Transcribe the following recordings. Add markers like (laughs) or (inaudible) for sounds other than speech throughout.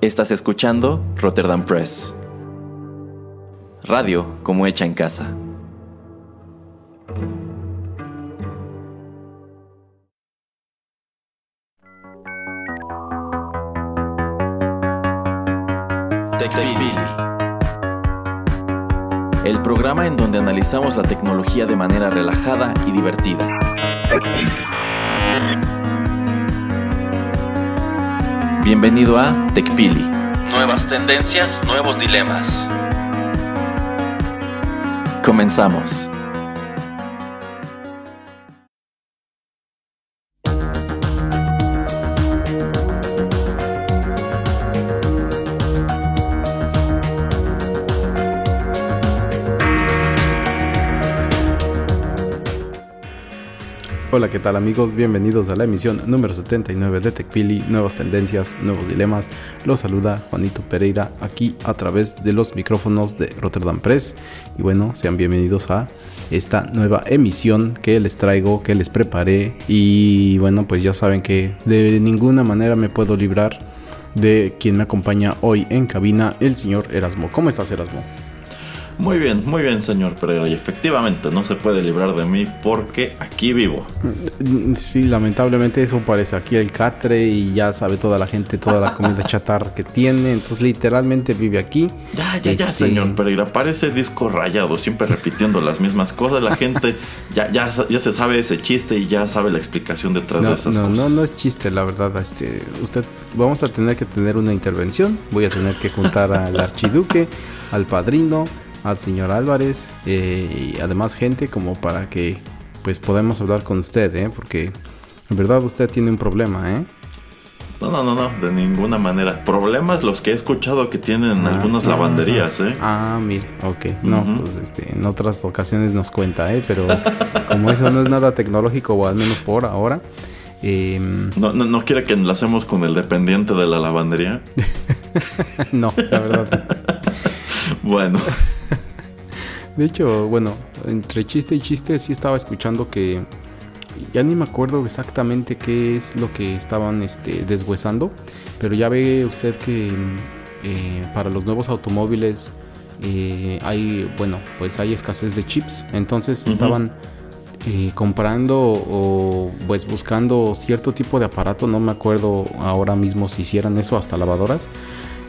Estás escuchando Rotterdam Press. Radio como hecha en casa. El programa en donde analizamos la tecnología de manera relajada y divertida. Bienvenido a TechPili. Nuevas tendencias, nuevos dilemas. Comenzamos. Hola, ¿qué tal amigos? Bienvenidos a la emisión número 79 de TechPili, nuevas tendencias, nuevos dilemas. Los saluda Juanito Pereira aquí a través de los micrófonos de Rotterdam Press. Y bueno, sean bienvenidos a esta nueva emisión que les traigo, que les preparé. Y bueno, pues ya saben que de ninguna manera me puedo librar de quien me acompaña hoy en cabina, el señor Erasmo. ¿Cómo estás, Erasmo? Muy bien, muy bien, señor Pereira. Y efectivamente no se puede librar de mí porque aquí vivo. Sí, lamentablemente eso parece aquí el catre y ya sabe toda la gente toda la comida (laughs) chatarra que tiene. Entonces, literalmente vive aquí. Ya, ya, ya, Este, señor Pereira. Parece disco rayado, siempre repitiendo las mismas cosas. La gente ya, ya, ya se sabe ese chiste y ya sabe la explicación detrás de esas no, cosas. no, no es chiste, la verdad. Este, usted, vamos a tener que tener una intervención. Voy a tener que juntar al (laughs) archiduque, al padrino, al señor Álvarez eh, y además gente como para que pues podamos hablar con usted, ¿eh? Porque en verdad usted tiene un problema, ¿eh? No, no, no, no, de ninguna manera. Problemas los que he escuchado que tienen en Ah, algunas ah, lavanderías, ¿eh? Ah, mire, ok. No, pues este, en otras ocasiones nos cuenta, ¿eh? Pero (laughs) como eso no es nada tecnológico, o al menos por ahora, em, No, no, no quiere que enlacemos con el dependiente de la lavandería. (laughs) no, la verdad. Bueno, (laughs) De hecho, bueno, entre chiste y chiste sí estaba escuchando que ya ni me acuerdo exactamente qué es lo que estaban este, deshuesando, pero ya ve usted que eh, para los nuevos automóviles eh, hay, bueno, pues hay escasez de chips, entonces estaban eh, comprando o pues buscando cierto tipo de aparato, no me acuerdo ahora mismo si hicieran eso hasta lavadoras.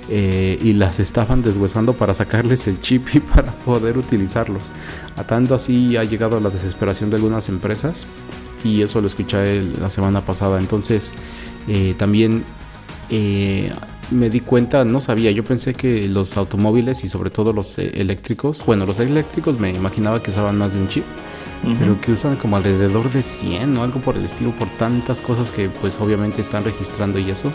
Eh, y las estaban deshuesando para sacarles el chip y (laughs) para poder utilizarlos. A tanto así ha llegado la desesperación de algunas empresas y eso lo escuché la semana pasada. Entonces eh, también eh, me di cuenta, no sabía, yo pensé que los automóviles y sobre todo los eh, eléctricos, bueno, los eléctricos me imaginaba que usaban más de un chip, ujú. pero que usan como alrededor de 100 o algo por el estilo, por tantas cosas que pues obviamente están registrando y eso.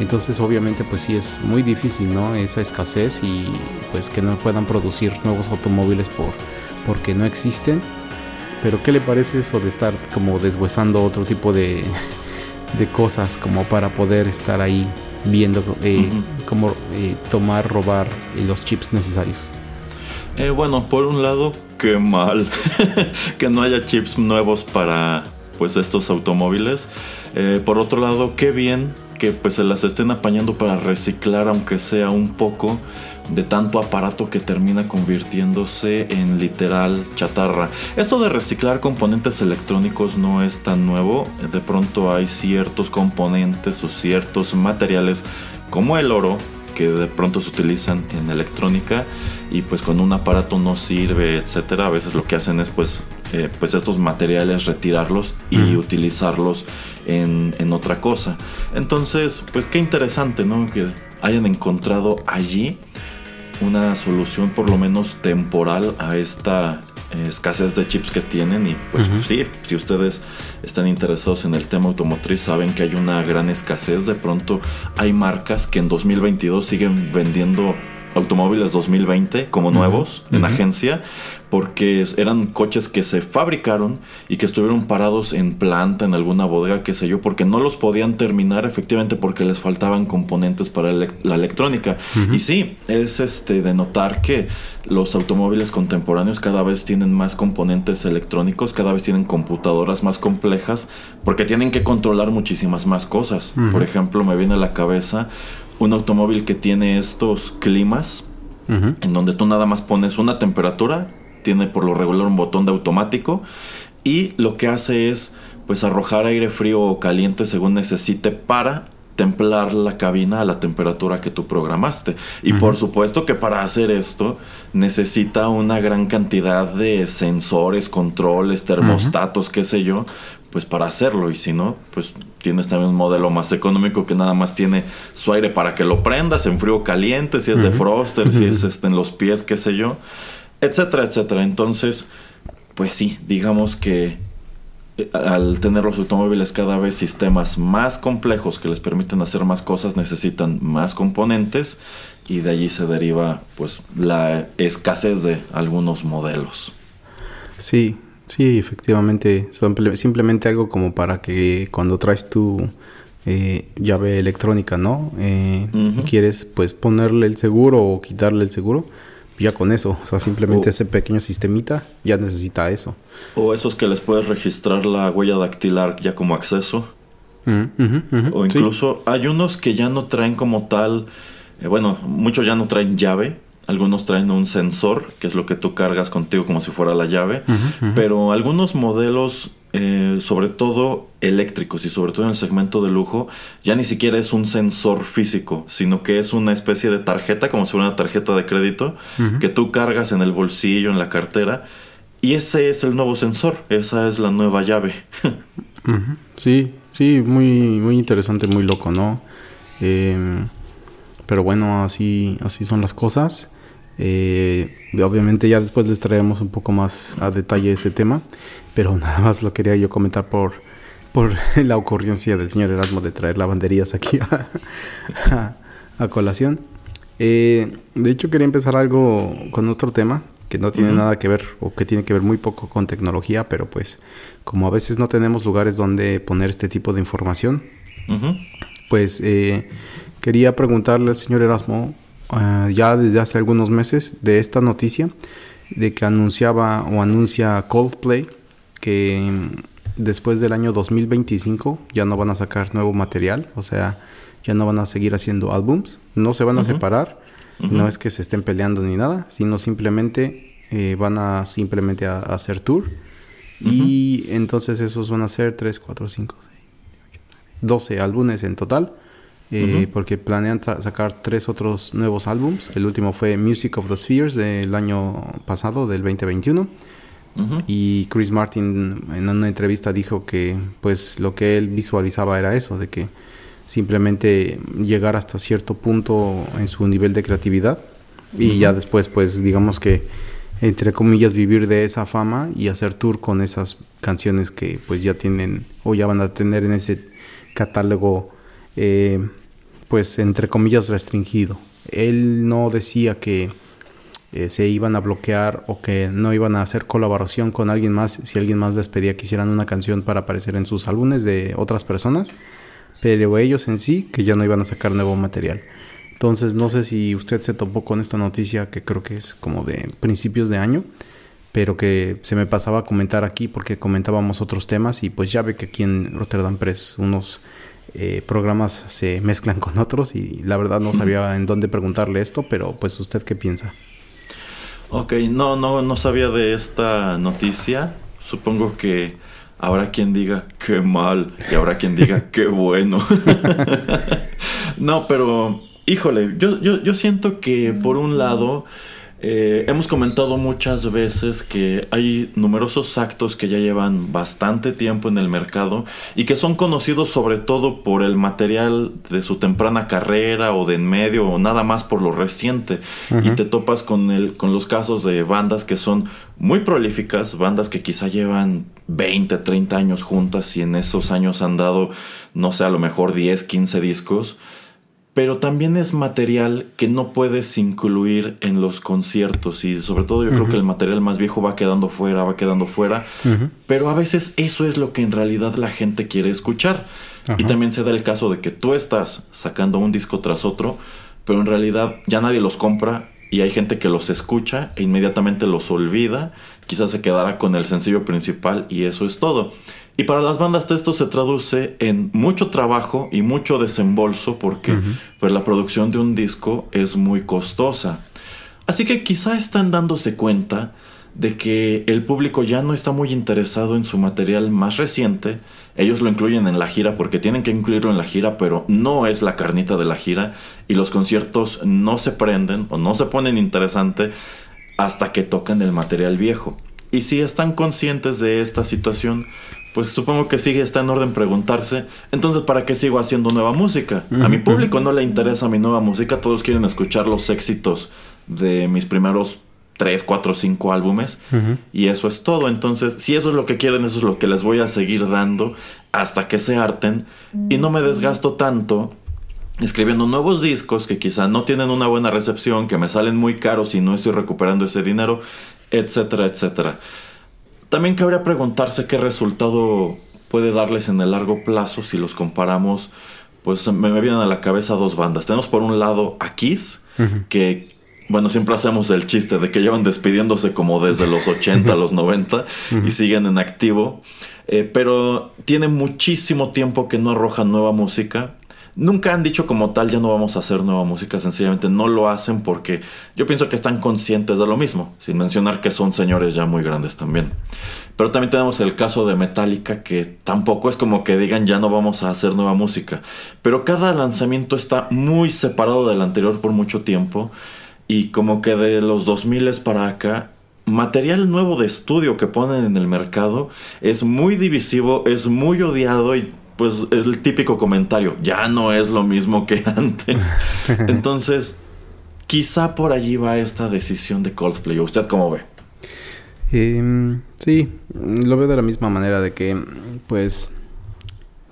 Entonces obviamente pues sí es muy difícil, ¿no? Esa escasez y pues que no puedan producir nuevos automóviles por porque no existen. Pero ¿qué le parece eso de estar como deshuesando otro tipo de, (laughs) de cosas como para poder estar ahí viendo eh, Ujú. cómo eh, tomar, robar los chips necesarios? Eh, bueno, por un lado, qué mal (laughs) que no haya chips nuevos para pues estos automóviles. Eh, por otro lado, qué bien que pues se las estén apañando para reciclar aunque sea un poco de tanto aparato que termina convirtiéndose en literal chatarra. Esto de reciclar componentes electrónicos no es tan nuevo. De pronto hay ciertos componentes o ciertos materiales como el oro que de pronto se utilizan en electrónica y pues con un aparato no sirve, etcétera. A veces lo que hacen es pues, eh, pues estos materiales retirarlos y utilizarlos en, en otra cosa. Entonces, pues qué interesante, ¿no? Que hayan encontrado allí una solución por lo menos temporal a esta eh, escasez de chips que tienen y pues sí, si ustedes están interesados en el tema automotriz saben que hay una gran escasez, de pronto hay marcas que en 2022 siguen vendiendo automóviles 2020 como nuevos en agencia porque eran coches que se fabricaron y que estuvieron parados en planta en alguna bodega, qué sé yo, porque no los podían terminar efectivamente porque les faltaban componentes para la electrónica. Y sí, es este de notar que los automóviles contemporáneos cada vez tienen más componentes electrónicos, cada vez tienen computadoras más complejas, porque tienen que controlar muchísimas más cosas. Por ejemplo, me viene a la cabeza un automóvil que tiene estos climas en donde tú nada más pones una temperatura, tiene por lo regular un botón de automático y lo que hace es pues arrojar aire frío o caliente según necesite para templar la cabina a la temperatura que tú programaste. Y por supuesto que para hacer esto necesita una gran cantidad de sensores, controles, termostatos, qué sé yo, pues para hacerlo. Y si no, pues tienes también un modelo más económico que nada más tiene su aire para que lo prendas en frío caliente, si es de froster, si es este, en los pies, qué sé yo, etcétera, etcétera. Entonces, pues sí, digamos que eh, al tener los automóviles cada vez sistemas más complejos que les permiten hacer más cosas, necesitan más componentes y de allí se deriva pues la escasez de algunos modelos. Sí, sí, efectivamente, simplemente algo como para que cuando traes tu eh, llave electrónica, ¿no? Eh, y quieres pues ponerle el seguro o quitarle el seguro, ya con eso, o sea, simplemente ese pequeño sistemita ya necesita eso. O esos que les puedes registrar la huella dactilar ya como acceso. O incluso hay unos que ya no traen como tal, eh, bueno, muchos ya no traen llave, algunos traen un sensor, que es lo que tú cargas contigo como si fuera la llave, pero algunos modelos eh, sobre todo eléctricos y sobre todo en el segmento de lujo, ya ni siquiera es un sensor físico, sino que es una especie de tarjeta, como si fuera una tarjeta de crédito, que tú cargas en el bolsillo, en la cartera, y ese es el nuevo sensor, esa es la nueva llave. (laughs) Sí, sí, muy, muy interesante, muy loco, ¿no? Em, pero bueno, así, así son las cosas. Eh, obviamente ya después les traemos un poco más a detalle ese tema, pero (laughs) nada más lo quería yo comentar por, por (laughs) la ocurrencia del señor Erasmo de traer lavanderías aquí (laughs) a, colación. Eh, de hecho quería empezar algo con otro tema que no tiene nada que ver o que tiene que ver muy poco con tecnología, pero pues como a veces no tenemos lugares donde poner este tipo de información, pues eh, quería preguntarle al señor Erasmo Ah, ya desde hace algunos meses de esta noticia de que anunciaba o anuncia Coldplay que mm, después del año 2025 ya no van a sacar nuevo material, o sea, ya no van a seguir haciendo álbums, no se van a separar, no es que se estén peleando ni nada, sino simplemente eh, van a simplemente a, hacer tour. Y entonces esos van a ser 3, 4, 5, 6, 12 álbumes en total eh, porque planean sacar tres otros nuevos álbums. El último fue Music of the Spheres del año pasado, del 2021. Y Chris Martin en una entrevista dijo que pues lo que él visualizaba era eso, de que simplemente llegar hasta cierto punto en su nivel de creatividad y ya después pues digamos que entre comillas vivir de esa fama y hacer tour con esas canciones que pues ya tienen o ya van a tener en ese catálogo eh, pues entre comillas restringido. Él no decía que eh, se iban a bloquear o que no iban a hacer colaboración con alguien más si alguien más les pedía que hicieran una canción para aparecer en sus álbumes de otras personas, pero ellos en sí que ya no iban a sacar nuevo material. Entonces no sé si usted se topó con esta noticia que creo que es como de principios de año, pero que se me pasaba a comentar aquí porque comentábamos otros temas y pues ya ve que aquí en Rotterdam Press unos eh, programas se mezclan con otros y la verdad no sabía (laughs) en dónde preguntarle esto, pero pues usted qué piensa. Ok, no, no, no sabía de esta noticia. Supongo que habrá quien diga qué mal y habrá quien diga (laughs) qué bueno. (laughs) no, pero híjole, yo, yo, yo siento que por un lado eh, hemos comentado muchas veces que hay numerosos actos que ya llevan bastante tiempo en el mercado y que son conocidos sobre todo por el material de su temprana carrera o de en medio o nada más por lo reciente. Y te topas con, el, con los casos de bandas que son muy prolíficas, bandas que quizá llevan 20, 30 años juntas y en esos años han dado, no sé, a lo mejor 10, 15 discos pero también es material que no puedes incluir en los conciertos y sobre todo yo creo que el material más viejo va quedando fuera, va quedando fuera, pero a veces eso es lo que en realidad la gente quiere escuchar. Y también se da el caso de que tú estás sacando un disco tras otro, pero en realidad ya nadie los compra y hay gente que los escucha e inmediatamente los olvida, quizás se quedará con el sencillo principal y eso es todo. Y para las bandas esto se traduce en mucho trabajo y mucho desembolso porque pues, la producción de un disco es muy costosa. Así que quizá están dándose cuenta de que el público ya no está muy interesado en su material más reciente. Ellos lo incluyen en la gira porque tienen que incluirlo en la gira, pero no es la carnita de la gira y los conciertos no se prenden o no se ponen interesante hasta que tocan el material viejo. Y si están conscientes de esta situación, pues supongo que sigue está en orden preguntarse, entonces ¿para qué sigo haciendo nueva música? A mi público no le interesa mi nueva música, todos quieren escuchar los éxitos de mis primeros 3, 4, 5 álbumes y eso es todo. Entonces, si eso es lo que quieren, eso es lo que les voy a seguir dando hasta que se harten y no me desgasto tanto escribiendo nuevos discos que quizá no tienen una buena recepción, que me salen muy caros y no estoy recuperando ese dinero, etcétera, etcétera. También cabría preguntarse qué resultado puede darles en el largo plazo si los comparamos. Pues me, vienen a la cabeza dos bandas. Tenemos por un lado a Kiss, que bueno, siempre hacemos el chiste de que llevan despidiéndose como desde los 80 a (laughs) los 90 y siguen en activo. Eh, pero tiene muchísimo tiempo que no arrojan nueva música. Nunca han dicho como tal ya no vamos a hacer nueva música, sencillamente no lo hacen porque yo pienso que están conscientes de lo mismo, sin mencionar que son señores ya muy grandes también. Pero también tenemos el caso de Metallica que tampoco es como que digan ya no vamos a hacer nueva música, pero cada lanzamiento está muy separado del anterior por mucho tiempo y como que de los 2000 para acá material nuevo de estudio que ponen en el mercado es muy divisivo, es muy odiado y pues es el típico comentario, ya no es lo mismo que (laughs) antes. (laughs) Entonces, quizá por allí va esta decisión de Coldplay. ¿Usted cómo ve? Em, sí, lo veo de la misma manera de que, pues,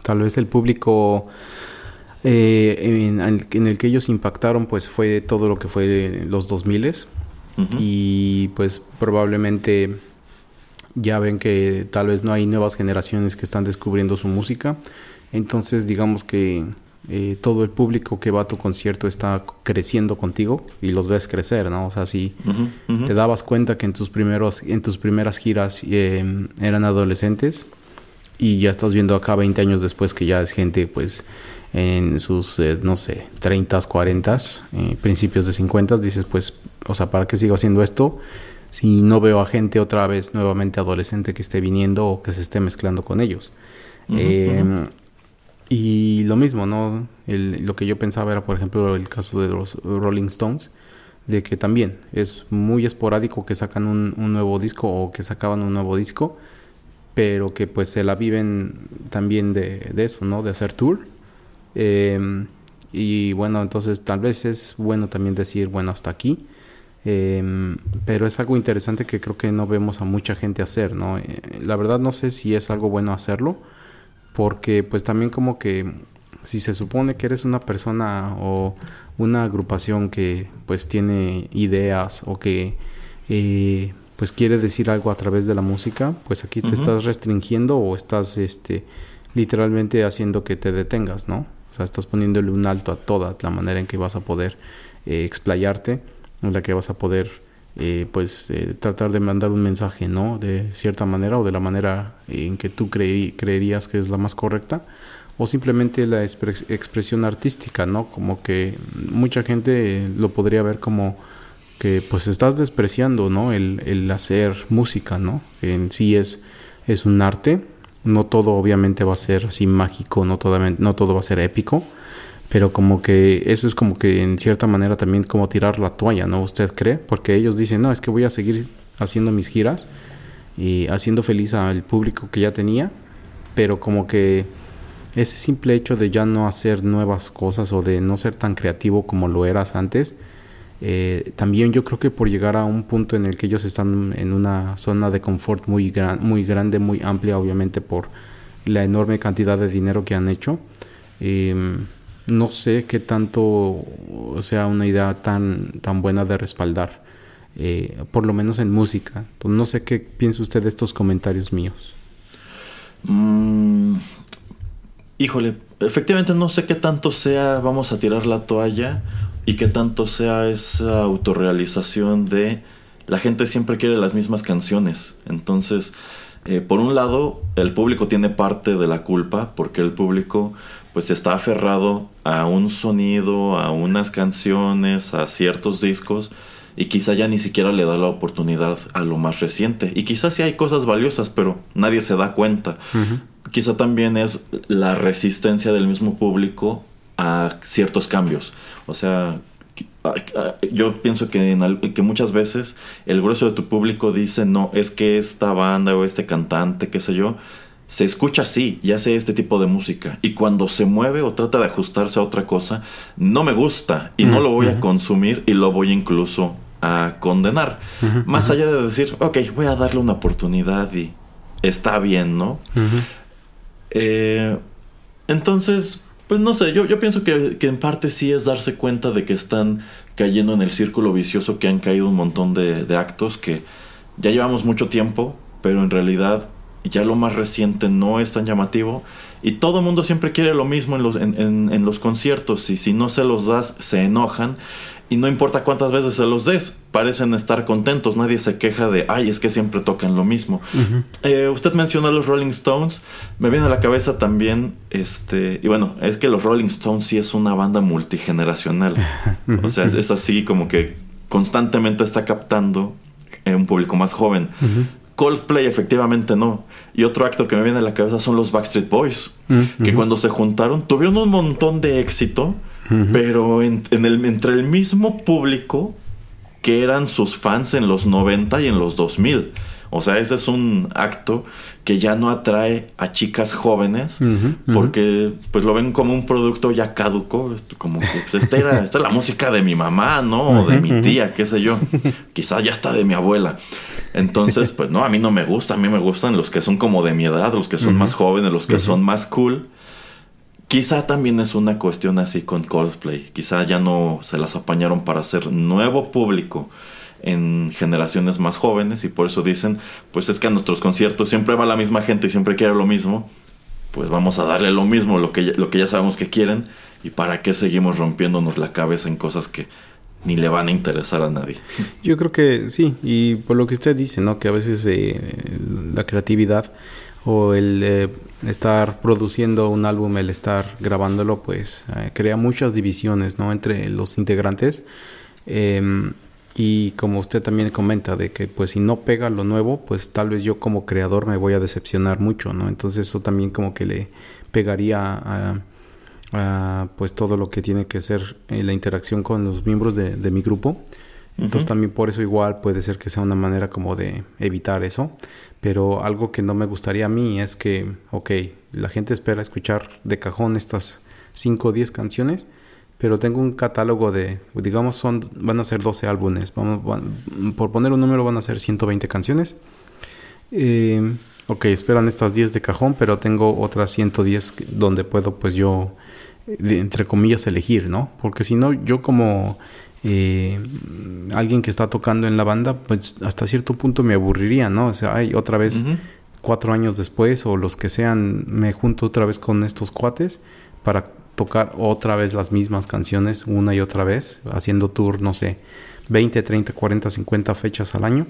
tal vez el público eh, en, el que ellos impactaron, pues, fue todo lo que fue los 2000 y, pues, probablemente ya ven que tal vez no hay nuevas generaciones que están descubriendo su música. Entonces digamos que eh, todo el público que va a tu concierto está creciendo contigo y los ves crecer, ¿no? O sea, si te dabas cuenta que en tus primeros, en tus primeras giras em, eran adolescentes y ya estás viendo acá 20 años después que ya es gente pues en sus, eh, no sé, 30, 40, eh, principios de 50, dices pues, o sea, ¿para qué sigo haciendo esto? Si no veo a gente otra vez nuevamente adolescente que esté viniendo o que se esté mezclando con ellos. Em, y lo mismo, ¿no? lo que yo pensaba era, por ejemplo, el caso de los Rolling Stones, de que también es muy esporádico que sacan un, nuevo disco o que sacaban un nuevo disco, pero que pues se la viven también de, eso, ¿no? De hacer tour. Em, y bueno, entonces tal vez es bueno también decir, bueno, hasta aquí Em, pero es algo interesante que creo que no vemos a mucha gente hacer, ¿no? Eh, la verdad no sé si es algo bueno hacerlo, porque pues también como que si se supone que eres una persona o una agrupación que pues tiene ideas o que eh, pues quiere decir algo a través de la música, pues aquí te estás restringiendo o estás este literalmente haciendo que te detengas, ¿no? O sea, estás poniéndole un alto a toda la manera en que vas a poder eh, explayarte en la que vas a poder eh, pues eh, tratar de mandar un mensaje, ¿no? De cierta manera o de la manera en que tú creerías que es la más correcta o simplemente la expresión artística, ¿no? Como que mucha gente lo podría ver como que pues estás despreciando, ¿no? El, el hacer música, ¿no? En sí es, es un arte, no todo obviamente va a ser así mágico, no, no todo va a ser épico, pero como que eso es como que en cierta manera también como tirar la toalla, ¿no? ¿Usted cree? Porque ellos dicen, no, es que voy a seguir haciendo mis giras y haciendo feliz al público que ya tenía, pero como que ese simple hecho de ya no hacer nuevas cosas o de no ser tan creativo como lo eras antes, eh, también yo creo que por llegar a un punto en el que ellos están en una zona de confort muy, gran, muy grande, muy amplia, obviamente por la enorme cantidad de dinero que han hecho, eh, no sé qué tanto sea una idea tan, tan buena de respaldar, eh, por lo menos en música. Entonces, no sé qué piensa usted de estos comentarios míos. Mm, híjole, efectivamente no sé qué tanto sea vamos a tirar la toalla y qué tanto sea esa autorrealización de la gente siempre quiere las mismas canciones. Entonces, eh, por un lado, el público tiene parte de la culpa porque el público pues está aferrado a un sonido, a unas canciones, a ciertos discos y quizá ya ni siquiera le da la oportunidad a lo más reciente. Y quizás sí hay cosas valiosas, pero nadie se da cuenta. Quizá también es la resistencia del mismo público a ciertos cambios. O sea, yo pienso que, que muchas veces el grueso de tu público dice, no, es que esta banda o este cantante, qué sé yo, se escucha así y hace este tipo de música. Y cuando se mueve o trata de ajustarse a otra cosa, no me gusta y no lo voy a consumir y lo voy incluso a condenar. Más allá de decir, ok, voy a darle una oportunidad y está bien, ¿no? Eh, entonces, pues no sé, yo, yo pienso que, en parte sí es darse cuenta de que están cayendo en el círculo vicioso que han caído un montón de, actos que ya llevamos mucho tiempo, pero en realidad ya lo más reciente no es tan llamativo. Y todo el mundo siempre quiere lo mismo en los, en, en los conciertos y si no se los das se enojan y no importa cuántas veces se los des, parecen estar contentos, nadie se queja de, ay, es que siempre tocan lo mismo. Eh, usted mencionó a los Rolling Stones, me viene a la cabeza también, este, y bueno, es que los Rolling Stones sí es una banda multigeneracional, (laughs) o sea, es, así como que constantemente está captando eh, un público más joven. Coldplay efectivamente no. Y otro acto que me viene a la cabeza son los Backstreet Boys, que cuando se juntaron tuvieron un montón de éxito, pero en, el, entre el mismo público que eran sus fans en los 90 y en los 2000. O sea, ese es un acto que ya no atrae a chicas jóvenes porque pues lo ven como un producto ya caduco, como que pues, esta, era, esta es la música de mi mamá, ¿no? O de mi tía, qué sé yo. (laughs) Quizá ya está de mi abuela. Entonces, pues no, a mí no me gusta, a mí me gustan los que son como de mi edad, los que son más jóvenes, los que son más cool. Quizá también es una cuestión así con Coldplay. Quizá ya no se las apañaron para hacer nuevo público en generaciones más jóvenes y por eso dicen, pues es que a nuestros conciertos siempre va la misma gente y siempre quiere lo mismo, pues vamos a darle lo mismo, lo que, lo que ya sabemos que quieren y para qué seguimos rompiéndonos la cabeza en cosas que ni le van a interesar a nadie. Yo creo que sí, y por lo que usted dice, ¿no? Que a veces eh, la creatividad o el eh, estar produciendo un álbum, el estar grabándolo, pues eh, crea muchas divisiones, ¿no? Entre los integrantes. Em, y como usted también comenta, de que pues si no pega lo nuevo, pues tal vez yo como creador me voy a decepcionar mucho, ¿no? Entonces eso también como que le pegaría a, pues todo lo que tiene que ser eh, la interacción con los miembros de, mi grupo. Entonces también por eso igual puede ser que sea una manera como de evitar eso. Pero algo que no me gustaría a mí es que, ok, la gente espera escuchar de cajón estas 5 o 10 canciones, pero tengo un catálogo de, digamos, son, van a ser 12 álbumes. Vamos, por poner un número van a ser 120 canciones. Eh, ok, esperan estas 10 de cajón, pero tengo otras 110 donde puedo pues yo, entre comillas, elegir, ¿no? Porque si no, yo como eh, alguien que está tocando en la banda, pues hasta cierto punto me aburriría, ¿no? O sea, hay otra vez cuatro años después o los que sean, me junto otra vez con estos cuates para tocar otra vez las mismas canciones una y otra vez, haciendo tour, no sé, 20, 30, 40, 50 fechas al año,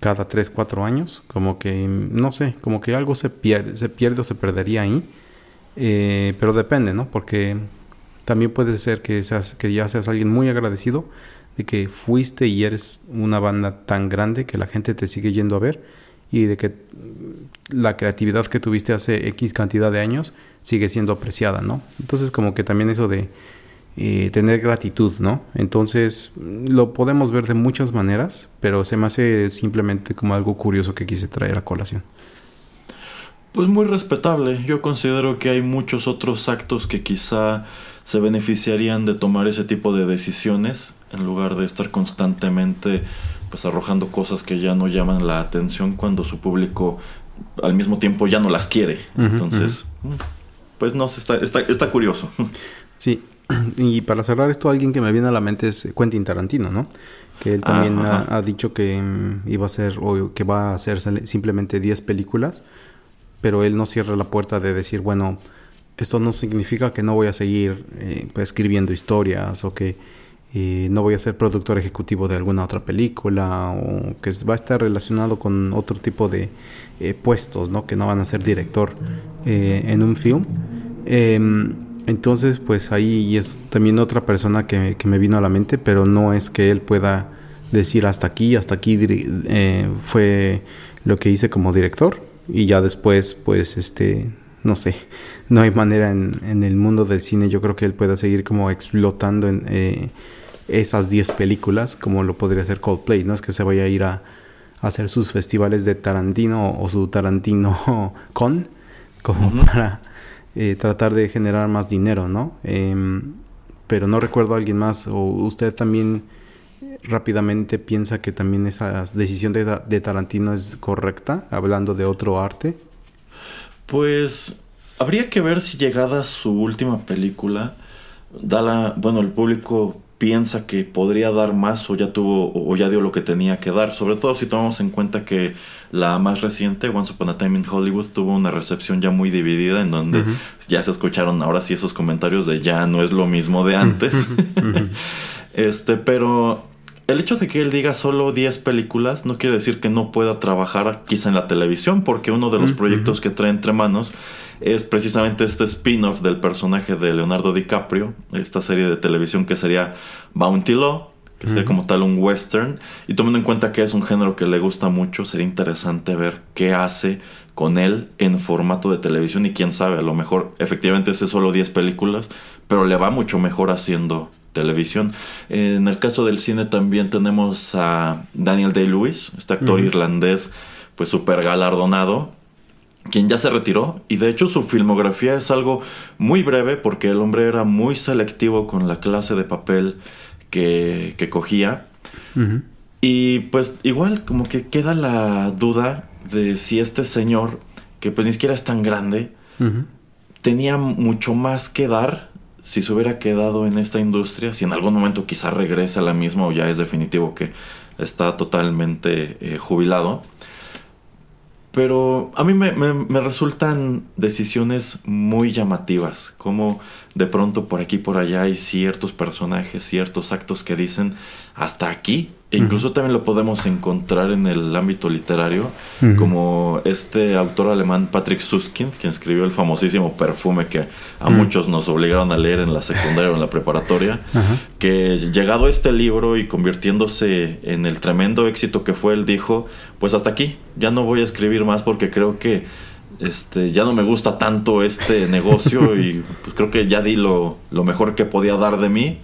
cada 3, 4 años, como que, no sé, como que algo se pierde, se pierde o se perdería ahí, eh, pero depende, ¿no? Porque también puede ser que, seas, que ya seas alguien muy agradecido de que fuiste y eres una banda tan grande que la gente te sigue yendo a ver y de que la creatividad que tuviste hace X cantidad de años sigue siendo apreciada, ¿no? Entonces como que también eso de eh, tener gratitud, ¿no? Entonces lo podemos ver de muchas maneras, pero se me hace simplemente como algo curioso que quise traer a colación. Pues muy respetable. Yo considero que hay muchos otros actos que quizá se beneficiarían de tomar ese tipo de decisiones en lugar de estar constantemente pues arrojando cosas que ya no llaman la atención cuando su público al mismo tiempo ya no las quiere. Entonces, mm, pues no está, está, está curioso. Sí, (clears throat) y para cerrar esto, alguien que me viene a la mente es Quentin Tarantino, ¿no? Que él también ha, dicho que mm, iba a ser, o que va a hacer simplemente 10 películas, pero él no cierra la puerta de decir, bueno, esto no significa que no voy a seguir eh, pues, escribiendo historias o que eh, no voy a ser productor ejecutivo de alguna otra película o que va a estar relacionado con otro tipo de eh, puestos, ¿no? Que no van a ser director en un film. Em, entonces, pues ahí es también otra persona que, que, me vino a la mente, pero no es que él pueda decir hasta aquí, hasta aquí fue lo que hice como director y ya después, pues, este, no sé, no hay manera en, en el mundo del cine, yo creo que él pueda seguir como explotando en esas 10 películas, como lo podría hacer Coldplay, no es que se vaya a ir a, hacer sus festivales de Tarantino o su Tarantino (laughs) con, como para eh, tratar de generar más dinero, ¿no? Em, pero no recuerdo a alguien más, o usted también rápidamente piensa que también esa decisión de, de Tarantino es correcta, hablando de otro arte. Pues habría que ver si llegada su última película, da la, bueno, el público piensa que podría dar más o ya tuvo o ya dio lo que tenía que dar, sobre todo si tomamos en cuenta que la más reciente, Once Upon a Time in Hollywood, tuvo una recepción ya muy dividida en donde ya se escucharon ahora sí esos comentarios de ya no es lo mismo de antes. (laughs) (laughs) este, pero el hecho de que él diga solo 10 películas no quiere decir que no pueda trabajar quizá en la televisión, porque uno de los proyectos que trae entre manos es precisamente este spin-off del personaje de Leonardo DiCaprio, esta serie de televisión que sería Bounty Law, que sería como tal un western. Y tomando en cuenta que es un género que le gusta mucho, sería interesante ver qué hace con él en formato de televisión. Y quién sabe, a lo mejor efectivamente es solo 10 películas, pero le va mucho mejor haciendo televisión. En el caso del cine también tenemos a Daniel Day-Lewis, este actor irlandés pues súper galardonado, quien ya se retiró y de hecho su filmografía es algo muy breve porque el hombre era muy selectivo con la clase de papel que, que cogía. Y pues igual como que queda la duda de si este señor, que pues ni siquiera es tan grande, tenía mucho más que dar si se hubiera quedado en esta industria, si en algún momento quizá regrese a la misma o ya es definitivo que está totalmente eh, jubilado. Pero a mí me, me, resultan decisiones muy llamativas, como de pronto por aquí y por allá hay ciertos personajes, ciertos actos que dicen hasta aquí, e incluso también lo podemos encontrar en el ámbito literario, como este autor alemán Patrick Suskind, quien escribió el famosísimo Perfume que a muchos nos obligaron a leer en la secundaria o en la preparatoria, que llegado a este libro y convirtiéndose en el tremendo éxito que fue, él dijo, pues hasta aquí, ya no voy a escribir más porque creo que este, ya no me gusta tanto este negocio (laughs) y pues creo que ya di lo, lo mejor que podía dar de mí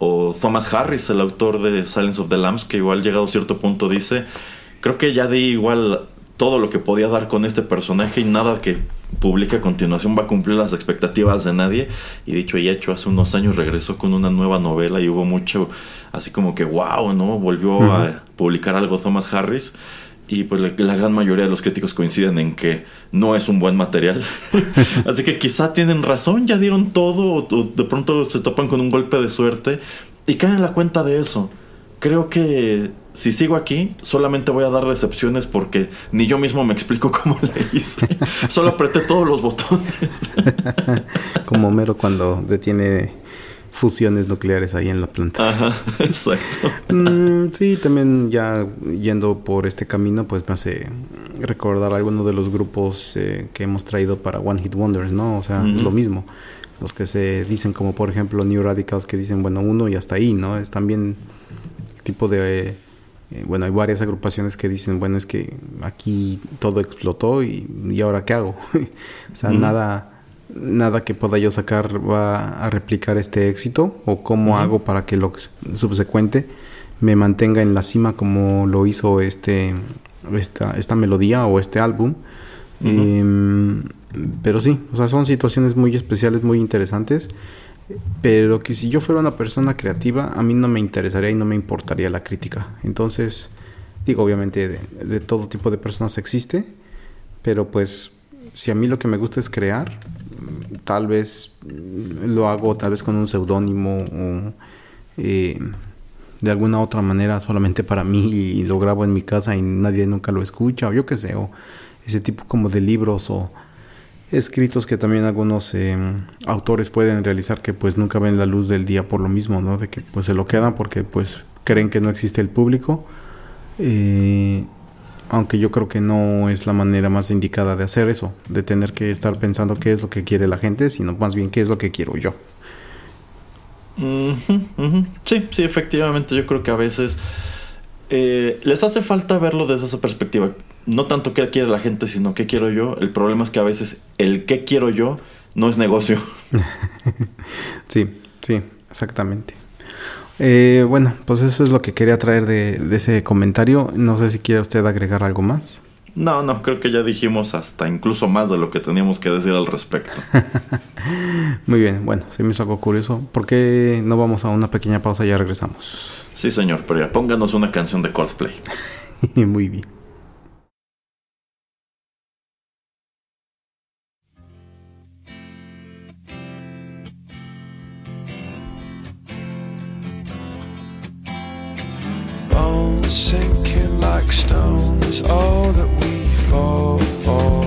o Thomas Harris, el autor de Silence of the Lambs, que igual llegado a cierto punto dice, creo que ya di igual todo lo que podía dar con este personaje y nada que publique a continuación va a cumplir las expectativas de nadie. Y dicho y hecho, hace unos años regresó con una nueva novela y hubo mucho, así como que, wow, ¿no? Volvió a publicar algo Thomas Harris. Y pues la, gran mayoría de los críticos coinciden en que no es un buen material. (laughs) Así que quizá tienen razón, ya dieron todo, o, de pronto se topan con un golpe de suerte y caen en la cuenta de eso. Creo que si sigo aquí, solamente voy a dar decepciones porque ni yo mismo me explico (laughs) cómo le hice. Solo apreté todos los botones. (laughs) Como Mero cuando detiene fusiones nucleares ahí en la planta. Ajá, (laughs) exacto. Mm, sí, también ya yendo por este camino, pues me hace recordar algunos de los grupos eh, que hemos traído para One Hit Wonders, ¿no? O sea, es lo mismo. Los que se dicen como por ejemplo New Radicals que dicen, bueno, uno y hasta ahí, ¿no? Es también tipo de... Eh, bueno, hay varias agrupaciones que dicen, bueno, es que aquí todo explotó y, y ahora qué hago. (laughs) o sea, nada nada que pueda yo sacar va a replicar este éxito o cómo hago para que lo subsecuente me mantenga en la cima como lo hizo este esta, esta melodía o este álbum. Em, pero sí, o sea, son situaciones muy especiales, muy interesantes. Pero que si yo fuera una persona creativa, a mí no me interesaría y no me importaría la crítica. Entonces, digo, obviamente de, de todo tipo de personas existe, pero pues si a mí lo que me gusta es crear, tal vez lo hago tal vez con un seudónimo o eh, de alguna otra manera solamente para mí y lo grabo en mi casa y nadie nunca lo escucha o yo qué sé, o ese tipo como de libros o escritos que también algunos em, autores pueden realizar que pues nunca ven la luz del día por lo mismo, ¿no? De que pues se lo quedan porque pues creen que no existe el público. Eh, aunque yo creo que no es la manera más indicada de hacer eso, de tener que estar pensando qué es lo que quiere la gente, sino más bien qué es lo que quiero yo. Sí, sí, efectivamente, yo creo que a veces eh, les hace falta verlo desde esa perspectiva. No tanto qué quiere la gente, sino qué quiero yo. El problema es que a veces el qué quiero yo no es negocio. (laughs) sí, sí, exactamente. Eh, bueno, pues eso es lo que quería traer de, ese comentario. No sé si quiere usted agregar algo más. No, no, creo que ya dijimos hasta incluso más de lo que teníamos que decir al respecto. (laughs) Muy bien, bueno, se me hizo algo curioso. ¿Por qué no vamos a una pequeña pausa y ya regresamos? Sí, señor, pero ya pónganos una canción de Coldplay. (laughs) Muy bien. Sinking like stones, all that we fall for.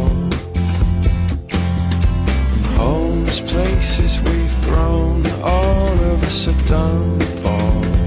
Homes, places we've grown, all of us are done for.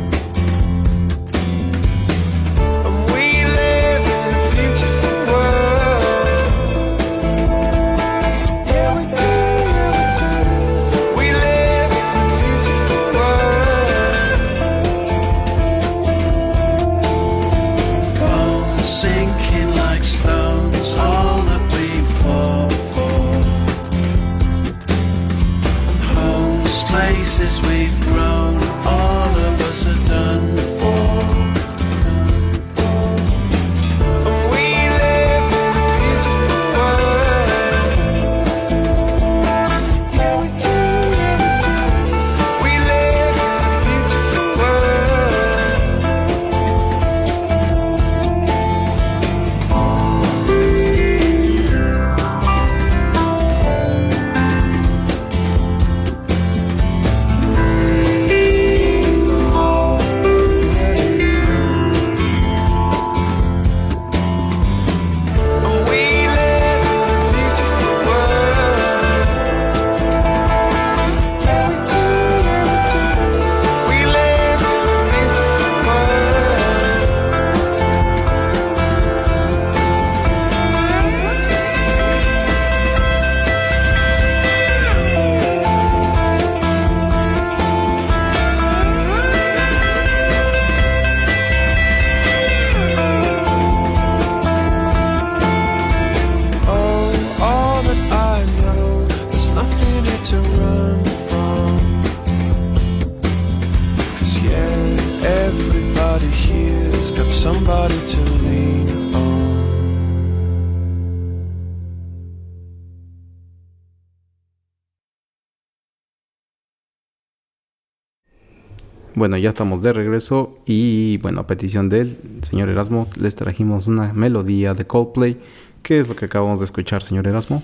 Bueno, ya estamos de regreso y bueno, a petición del señor Erasmo les trajimos una melodía de Coldplay. ¿Qué es lo que acabamos de escuchar, señor Erasmo?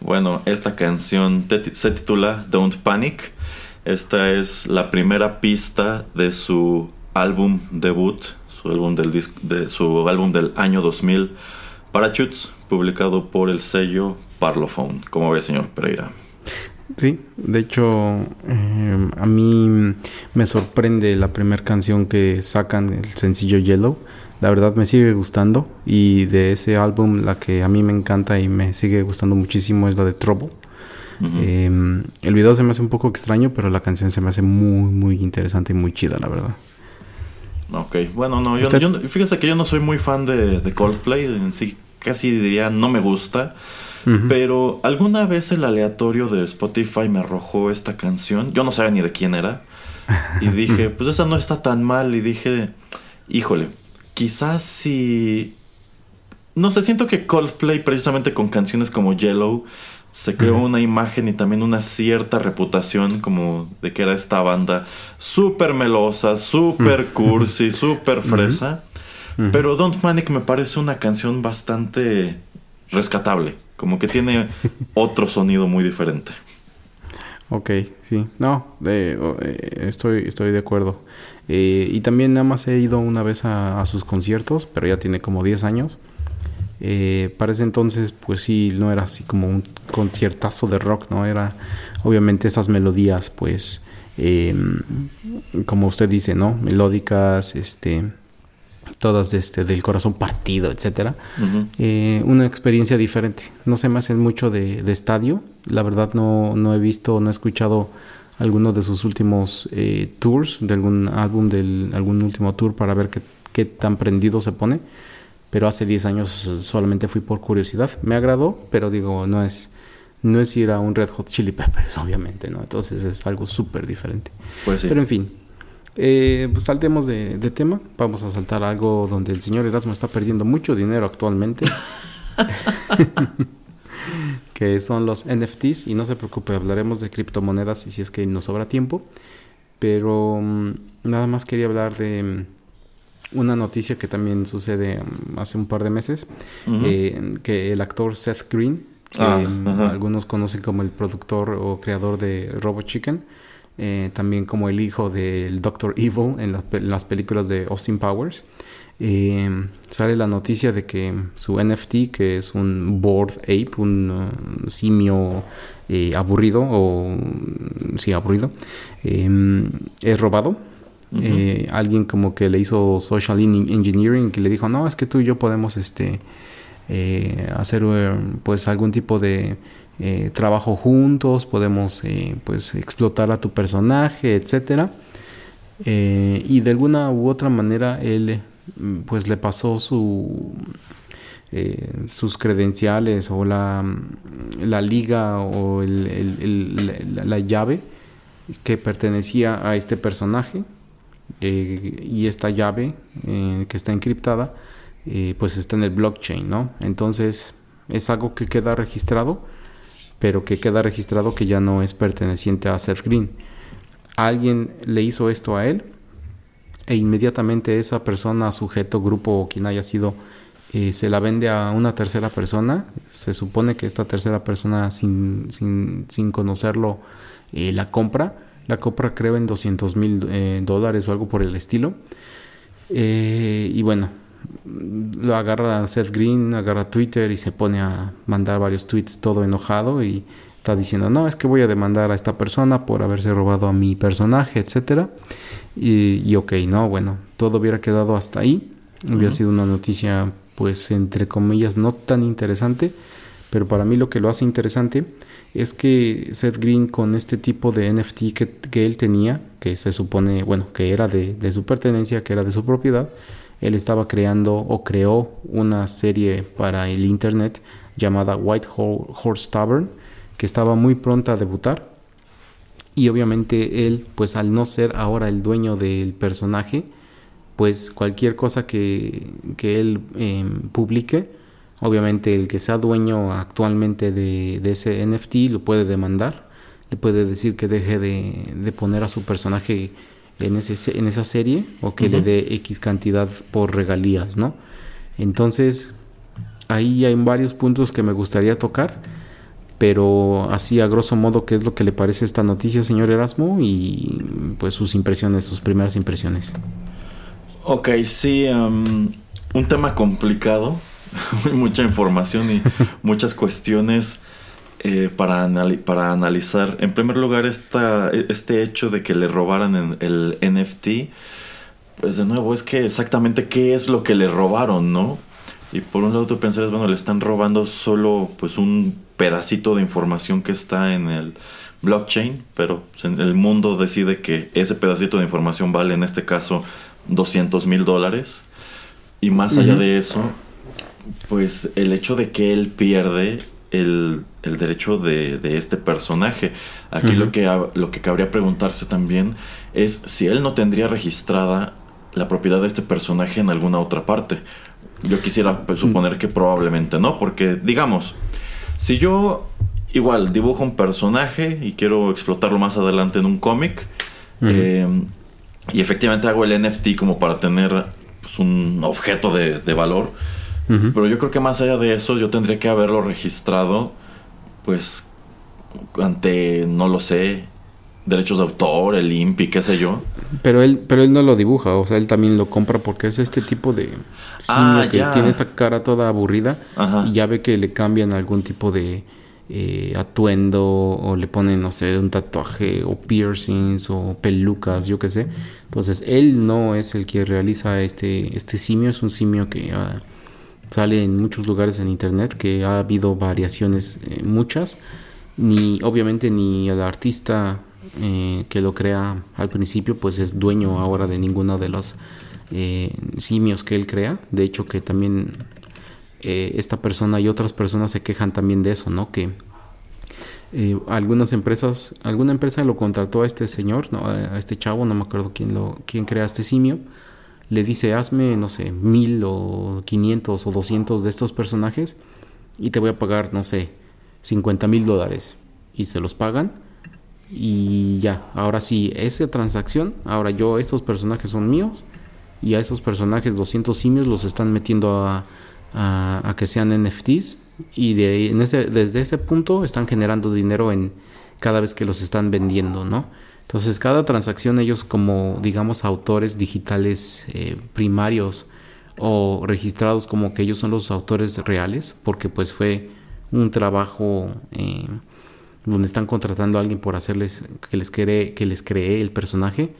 Bueno, esta canción se titula Don't Panic. Esta es la primera pista de su álbum debut, su álbum del, de, su álbum del año 2000, Parachutes, publicado por el sello Parlophone. ¿Cómo ve, señor Pereira? Sí, de hecho, em, a mí me sorprende la primera canción que sacan, el sencillo Yellow. La verdad me sigue gustando y de ese álbum la que a mí me encanta y me sigue gustando muchísimo es la de Trouble. Em, el video se me hace un poco extraño, pero la canción se me hace muy, muy interesante y muy chida, la verdad. Ok, bueno, no, yo, fíjese que yo no soy muy fan de, de Coldplay, en sí casi diría no me gusta. Pero alguna vez el aleatorio de Spotify me arrojó esta canción. Yo no sabía ni de quién era. Y (laughs) dije, pues esa no está tan mal. Y dije, híjole, quizás si... No sé, siento que Coldplay precisamente con canciones como Yellow se creó una imagen y también una cierta reputación como de que era esta banda súper melosa, súper cursi, súper fresa. Pero Don't Panic me parece una canción bastante rescatable. Como que tiene (laughs) otro sonido muy diferente. Ok, sí. No, de, eh, estoy, estoy de acuerdo. Eh, y también nada más he ido una vez a, sus conciertos, pero ya tiene como 10 años. Eh, para ese entonces, pues sí, no era así como un conciertazo de rock, ¿no? Era obviamente esas melodías, pues, em, como usted dice, ¿no? Melódicas, este, todas este, del corazón partido, etcétera. Eh, una experiencia diferente. No se me hacen mucho de, estadio. La verdad no, no he visto, no he escuchado alguno de sus últimos eh, tours, de algún álbum, de algún último tour para ver qué, qué tan prendido se pone. Pero hace 10 años solamente fui por curiosidad. Me agradó, pero digo, no es, no es ir a un Red Hot Chili Peppers, (laughs) obviamente, ¿no? Entonces es algo súper diferente. Pues sí. Pero en fin, eh, pues saltemos de, tema. Vamos a saltar algo donde el señor Erasmo está perdiendo mucho dinero actualmente. (laughs) que son los NFTs. Y no se preocupe, hablaremos de criptomonedas y si es que nos sobra tiempo. Pero mm, nada más quería hablar de mm, una noticia que también sucede mm, hace un par de meses. Eh, que el actor Seth Green, que ah, algunos conocen como el productor o creador de Robot Chicken eh, también como el hijo del Doctor Evil en, las películas de Austin Powers. Eh, sale la noticia de que su NFT, que es un board ape, un uh, simio eh, aburrido, o sí, aburrido, es robado. alguien como que le hizo social engineering que le dijo no es que tú y yo podemos este hacer pues algún tipo de eh, trabajo juntos, podemos eh, pues explotar a tu personaje, etcétera. Eh, y de alguna u otra manera él mm, pues le pasó su sus credenciales o la, mm, la liga o la, llave que pertenecía a este personaje y esta llave que está encriptada pues está en el blockchain, ¿no? Entonces es algo que queda registrado pero que queda registrado que ya no es perteneciente a Seth Green. Alguien le hizo esto a él e inmediatamente esa persona, sujeto, grupo o quien haya sido, eh, se la vende a una tercera persona. Se supone que esta tercera persona, sin, sin, conocerlo, eh, la compra. La compra creo en 200 mil eh, dólares o algo por el estilo. y bueno, lo agarra Seth Green, agarra Twitter y se pone a mandar varios tweets todo enojado y está diciendo, no, es que voy a demandar a esta persona por haberse robado a mi personaje, etcétera. Y, y ok, no, bueno, todo hubiera quedado hasta ahí. Hubiera sido una noticia, pues, entre comillas, no tan interesante. Pero para mí lo que lo hace interesante es que Seth Green con este tipo de NFT que, que él tenía, que se supone, bueno, que era de, de su pertenencia, que era de su propiedad, él estaba creando o creó una serie para el internet llamada White Horse Tavern, que estaba muy pronta a debutar. Y obviamente él, pues al no ser ahora el dueño del personaje, pues cualquier cosa que, que él em, publique, obviamente el que sea dueño actualmente de, de, ese NFT lo puede demandar, le puede decir que deje de, de poner a su personaje en, ese, en esa serie o que le dé X cantidad por regalías, ¿no? Entonces, ahí hay varios puntos que me gustaría tocar, pero así a grosso modo, ¿qué es lo que le parece esta noticia, señor Erasmo? Y pues sus impresiones, sus primeras impresiones. Ok, sí, um, un tema complicado, (laughs) mucha información y (laughs) muchas cuestiones eh, para, para analizar, en primer lugar, esta, este hecho de que le robaran el NFT, pues de nuevo, es que exactamente qué es lo que le robaron, ¿no? Y por un lado tú pensarías, bueno, le están robando solo pues un pedacito de información que está en el blockchain, pero el mundo decide que ese pedacito de información vale en este caso 200 mil dólares. Y más allá de eso, pues el hecho de que él pierde el, derecho de, este personaje. Aquí lo, que, lo que cabría preguntarse también es si él no tendría registrada la propiedad de este personaje en alguna otra parte. Yo quisiera pues, suponer que probablemente no, porque digamos, si yo igual dibujo un personaje y quiero explotarlo más adelante en un cómic, em, y efectivamente hago el NFT como para tener pues, un objeto de, de valor, pero yo creo que más allá de eso, yo tendría que haberlo registrado, pues, ante, no lo sé, derechos de autor, el IMPI, qué sé yo. Pero él, pero él no lo dibuja, o sea, él también lo compra porque es este tipo de simio Ah, que ya. tiene esta cara toda aburrida Ajá. y ya ve que le cambian algún tipo de eh, atuendo o le ponen, no sé, un tatuaje o piercings o pelucas, yo qué sé. Entonces, él no es el que realiza este, este simio, es un simio que ah, sale en muchos lugares en internet, que ha habido variaciones, eh, muchas. Ni, obviamente, ni el artista eh, que lo crea al principio, pues es dueño ahora de ninguno de los eh, simios que él crea. De hecho, que también esta persona y otras personas se quejan también de eso, ¿no? Que algunas empresas, alguna empresa lo contrató a este señor, ¿no? a este chavo, no me acuerdo quién lo, quién crea este simio, le dice hazme, no sé, mil o quinientos o doscientos de estos personajes y te voy a pagar, no sé, 50 mil dólares y se los pagan y ya, ahora sí, esa transacción, ahora yo, estos personajes son míos y a esos personajes 200 simios los están metiendo a, a, que sean NFTs y de en ese, desde ese punto están generando dinero en cada vez que los están vendiendo, ¿no? Entonces cada transacción ellos como digamos autores digitales eh, primarios o registrados como que ellos son los autores reales porque pues fue un trabajo eh, donde están contratando a alguien por hacerles que les cree que les cree el personaje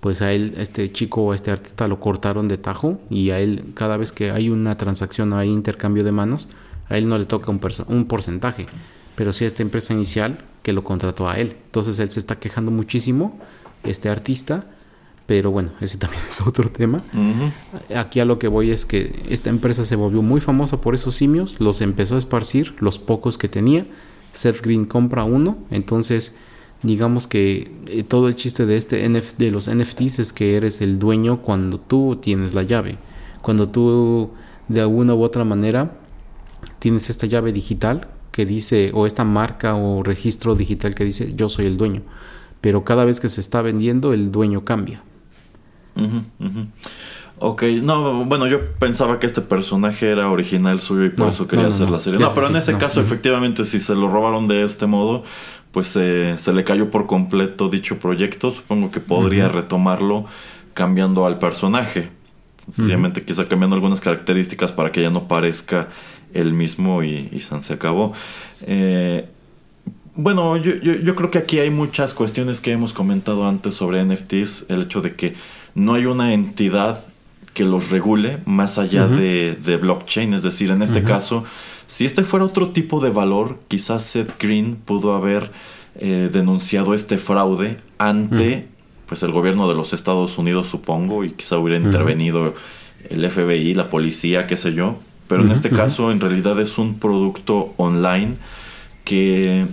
pues a él, a este chico o a este artista lo cortaron de tajo y a él cada vez que hay una transacción o hay intercambio de manos, a él no le toca un, un porcentaje, pero sí a esta empresa inicial que lo contrató a él. Entonces él se está quejando muchísimo, este artista, pero bueno, ese (laughs) también es otro tema. Aquí a lo que voy es que esta empresa se volvió muy famosa por esos simios, los empezó a esparcir, los pocos que tenía. Seth Green compra uno, entonces digamos que eh, todo el chiste de este NF de los NFTs es que eres el dueño cuando tú tienes la llave. Cuando tú de alguna u otra manera tienes esta llave digital que dice o esta marca o registro digital que dice yo soy el dueño. Pero cada vez que se está vendiendo el dueño cambia. Ok, no, bueno, yo pensaba que este personaje era original suyo y por No, eso quería no, no, hacer la serie. No, sí, pero en ese caso, efectivamente, si se lo robaron de este modo, pues eh, se le cayó por completo dicho proyecto. Supongo que podría retomarlo cambiando al personaje. Sencillamente quizá cambiando algunas características para que ya no parezca el mismo y, y san se acabó. Eh, bueno, yo, yo, yo creo que aquí hay muchas cuestiones que hemos comentado antes sobre NFTs. El hecho de que no hay una entidad que los regule más allá de, de blockchain. Es decir, en este caso, si este fuera otro tipo de valor, quizás Seth Green pudo haber eh, denunciado este fraude ante pues el gobierno de los Estados Unidos, supongo, y quizá hubiera intervenido el FBI, la policía, qué sé yo. Pero en este caso, en realidad es un producto online que,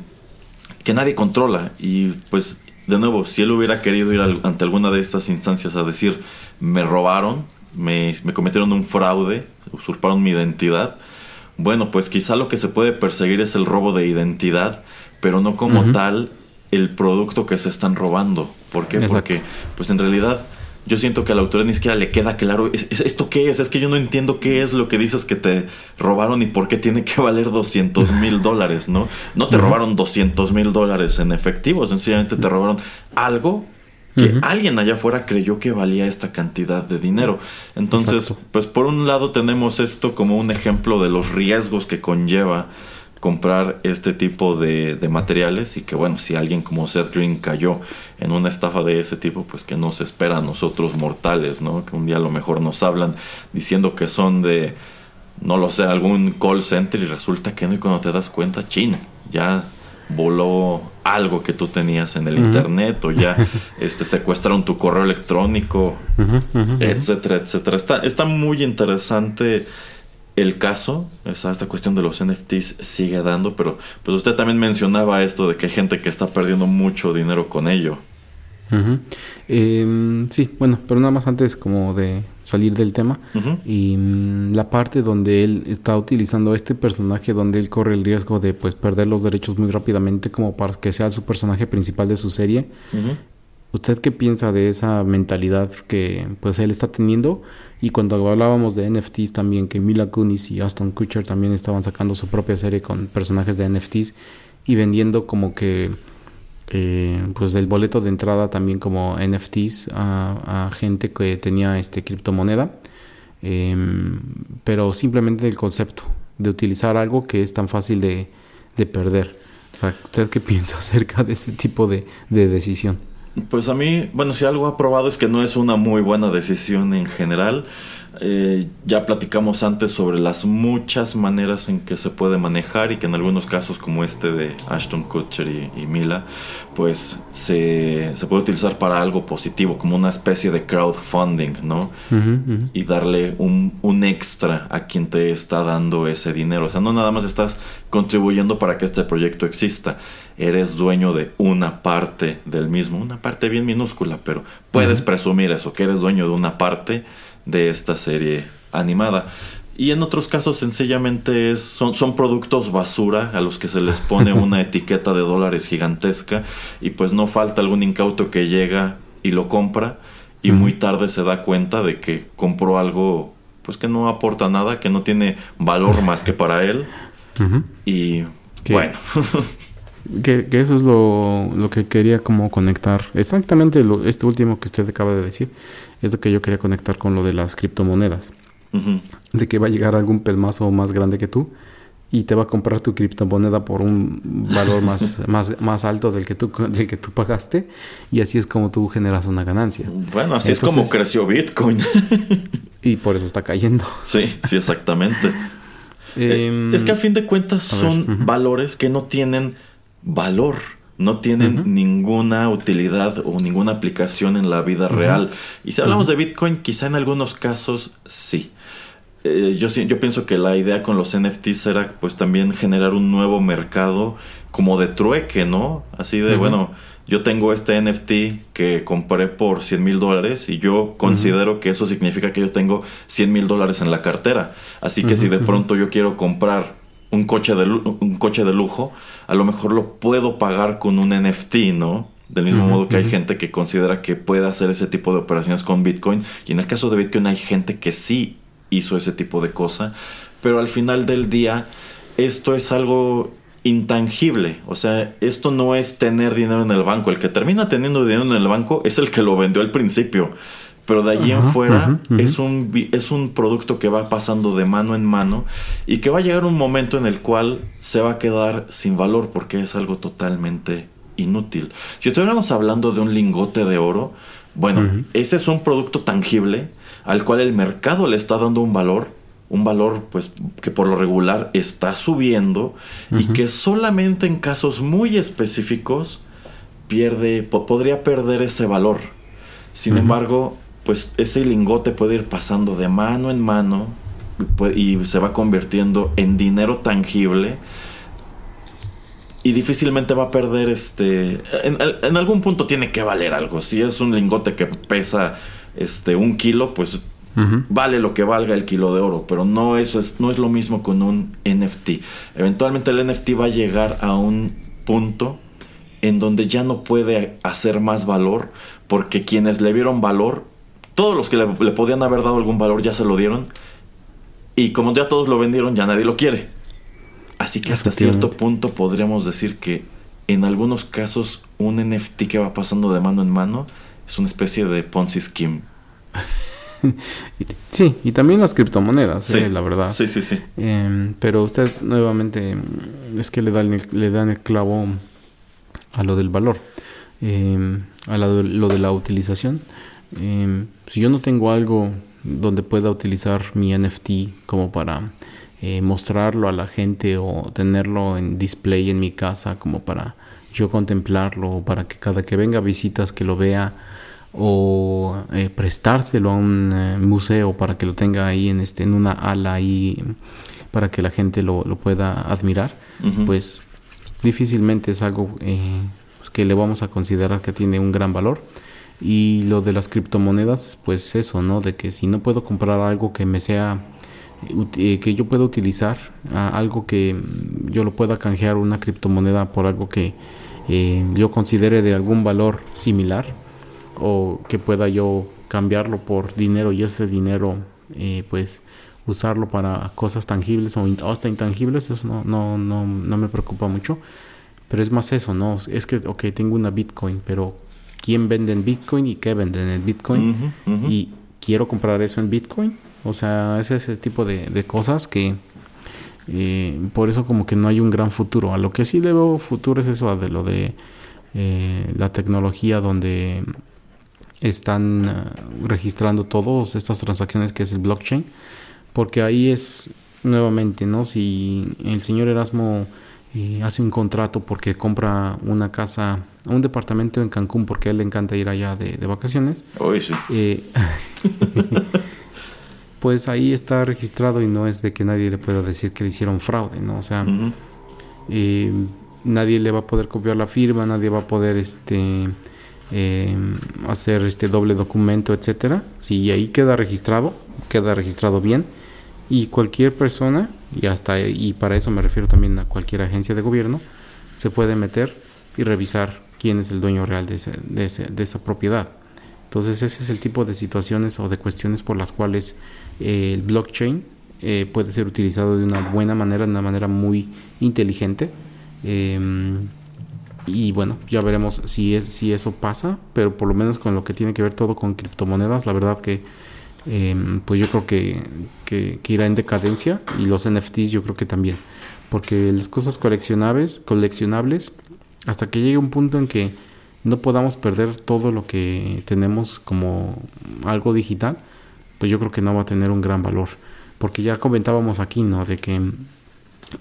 que nadie controla. Y pues, de nuevo, si él hubiera querido ir al- ante alguna de estas instancias a decir, me robaron, me, me cometieron un fraude, usurparon mi identidad, bueno, pues quizá lo que se puede perseguir es el robo de identidad, pero no como tal el producto que se están robando. ¿Por qué? Exacto. Porque, pues en realidad, yo siento que a la autoridad ni siquiera le queda claro, ¿es, es- esto qué es? Es que yo no entiendo qué es lo que dices que te robaron y por qué tiene que valer 200 (laughs) mil dólares, ¿no? No te robaron 200 mil dólares en efectivo, sencillamente te robaron algo que alguien allá afuera creyó que valía esta cantidad de dinero. Entonces, Exacto. pues por un lado tenemos esto como un ejemplo de los riesgos que conlleva comprar este tipo de, de materiales y que bueno, si alguien como Seth Green cayó en una estafa de ese tipo, pues que nos espera a nosotros mortales, ¿no? Que un día a lo mejor nos hablan diciendo que son de, no lo sé, algún call center y resulta que no y cuando te das cuenta, chin, ya voló algo que tú tenías en el internet o ya (laughs) este secuestraron tu correo electrónico etcétera, etcétera. Está, está muy interesante el caso, esa, esta cuestión de los NFTs sigue dando, pero pues usted también mencionaba esto de que hay gente que está perdiendo mucho dinero con ello. Em, sí, bueno, pero nada más antes como de salir del tema. Y mm, la parte donde él está utilizando este personaje, donde él corre el riesgo de pues perder los derechos muy rápidamente como para que sea su personaje principal de su serie. Ujú. ¿Usted qué piensa de esa mentalidad que pues él está teniendo? Y cuando hablábamos de NFTs también, que Mila Kunis y Aston Kutcher también estaban sacando su propia serie con personajes de NFTs y vendiendo como que eh, pues el boleto de entrada también como NFTs a, gente que tenía este criptomoneda, em, pero simplemente el concepto de utilizar algo que es tan fácil de, perder. O sea, ¿usted qué piensa (laughs) acerca de ese tipo de, de decisión? Pues a mí, bueno, si algo ha probado es que no es una muy buena decisión en general. Eh, ya platicamos antes sobre las muchas maneras en que se puede manejar y que en algunos casos como este de Ashton Kutcher y, Mila, pues se, puede utilizar para algo positivo, como una especie de crowdfunding, ¿no? Y darle un, un extra a quien te está dando ese dinero. O sea, no nada más estás contribuyendo para que este proyecto exista, eres dueño de una parte del mismo, una parte bien minúscula, pero puedes presumir eso, que eres dueño de una parte de esta serie animada. Y en otros casos sencillamente es, son, son productos basura a los que se les pone una (laughs) etiqueta de dólares gigantesca y pues no falta algún incauto que llega y lo compra y muy tarde se da cuenta de que compró algo pues que no aporta nada, que no tiene valor más que para él. Y bueno. (laughs) que, eso es lo, lo, que quería como conectar. Exactamente lo, este último que usted acaba de decir es lo que yo quería conectar con lo de las criptomonedas. De que va a llegar algún pelmazo más grande que tú y te va a comprar tu criptomoneda por un valor más, (laughs) más, más alto del que, tú, del que tú pagaste y así es como tú generas una ganancia. Bueno, así es como creció Bitcoin. (laughs) y por eso está cayendo. Sí, sí, exactamente. (laughs) Em, es que a fin de cuentas son valores que no tienen valor no tienen ninguna utilidad o ninguna aplicación en la vida real. Y si hablamos de Bitcoin, quizá en algunos casos sí. Eh, yo, yo pienso que la idea con los NFTs era pues también generar un nuevo mercado como de trueque, ¿no? Así de, bueno, yo tengo este NFT que compré por 100 mil dólares y yo considero que eso significa que yo tengo 100 mil dólares en la cartera. Así que si de pronto yo quiero comprar un coche de, un coche de lujo, a lo mejor lo puedo pagar con un NFT, ¿no? Del mismo modo que hay gente que considera que puede hacer ese tipo de operaciones con Bitcoin. Y en el caso de Bitcoin hay gente que sí hizo ese tipo de cosa. Pero al final del día, esto es algo intangible. O sea, esto no es tener dinero en el banco. El que termina teniendo dinero en el banco es el que lo vendió al principio. Pero de allí en fuera Es, un, es un producto que va pasando de mano en mano y que va a llegar un momento en el cual se va a quedar sin valor porque es algo totalmente inútil. Si estuviéramos hablando de un lingote de oro, bueno, ese es un producto tangible al cual el mercado le está dando un valor, un valor pues que por lo regular está subiendo y que solamente en casos muy específicos pierde, podría perder ese valor. Sin embargo, pues ese lingote puede ir pasando de mano en mano y se va convirtiendo en dinero tangible y difícilmente va a perder este en, algún punto tiene que valer algo. Si es un lingote que pesa este un kilo pues vale lo que valga el kilo de oro pero no eso es no es lo mismo con un NFT eventualmente el NFT va a llegar a un punto en donde ya no puede hacer más valor porque quienes le vieron valor todos los que le, podían haber dado algún valor ya se lo dieron. Y como ya todos lo vendieron, ya nadie lo quiere. Así que hasta cierto punto podríamos decir que en algunos casos un NFT que va pasando de mano en mano es una especie de Ponzi Scheme. (laughs) sí, y también las criptomonedas, sí, eh, la verdad. Sí, sí, sí. Em, pero usted nuevamente es que le dan el, le dan el clavo a lo del valor, em, a lo de la utilización. Si yo no tengo algo donde pueda utilizar mi NFT como para eh, mostrarlo a la gente o tenerlo en display en mi casa como para yo contemplarlo o para que cada que venga visitas que lo vea o eh, prestárselo a un eh, museo para que lo tenga ahí en este en una ala ahí para que la gente lo, pueda admirar pues difícilmente es algo pues, que le vamos a considerar que tiene un gran valor y lo de las criptomonedas, pues eso, ¿no? De que si no puedo comprar algo que me sea, eh, que yo pueda utilizar, algo que yo lo pueda canjear una criptomoneda por algo que eh, yo considere de algún valor similar o que pueda yo cambiarlo por dinero y ese dinero eh, pues usarlo para cosas tangibles o hasta intangibles, eso no, no, no, no me preocupa mucho Pero es más eso, ¿no? Es que, ok, tengo una Bitcoin, pero ¿quién vende en Bitcoin y qué vende en el Bitcoin? Y quiero comprar eso en Bitcoin. O sea, ese es el tipo de, de cosas que eh, por eso como que no hay un gran futuro. A lo que sí le veo futuro es eso de lo de eh, la tecnología donde están uh, registrando todas estas transacciones que es el blockchain. Porque ahí es nuevamente, ¿no? Si el señor Erasmo eh, hace un contrato porque compra una casa, un departamento en Cancún porque a él le encanta ir allá de, de vacaciones. Hoy sí. Eh, (laughs) pues ahí está registrado y no es de que nadie le pueda decir que le hicieron fraude, ¿no? O sea, eh, nadie le va a poder copiar la firma, nadie va a poder este eh, hacer este doble documento, etcétera. Si ahí queda registrado, queda registrado bien y cualquier persona y hasta y para eso me refiero también a cualquier agencia de gobierno se puede meter y revisar quién es el dueño real de, ese, de, esa propiedad. Entonces ese es el tipo de situaciones o de cuestiones por las cuales eh, el blockchain eh, puede ser utilizado de una buena manera, de una manera muy inteligente. Eh, y bueno, ya veremos si, es, si eso pasa, pero por lo menos con lo que tiene que ver todo con criptomonedas, la verdad que pues yo creo que, que, que, irá en decadencia y los NFTs yo creo que también, porque las cosas coleccionables, coleccionables hasta que llegue un punto en que no podamos perder todo lo que tenemos como algo digital, pues yo creo que no va a tener un gran valor. Porque ya comentábamos aquí, ¿no? De que,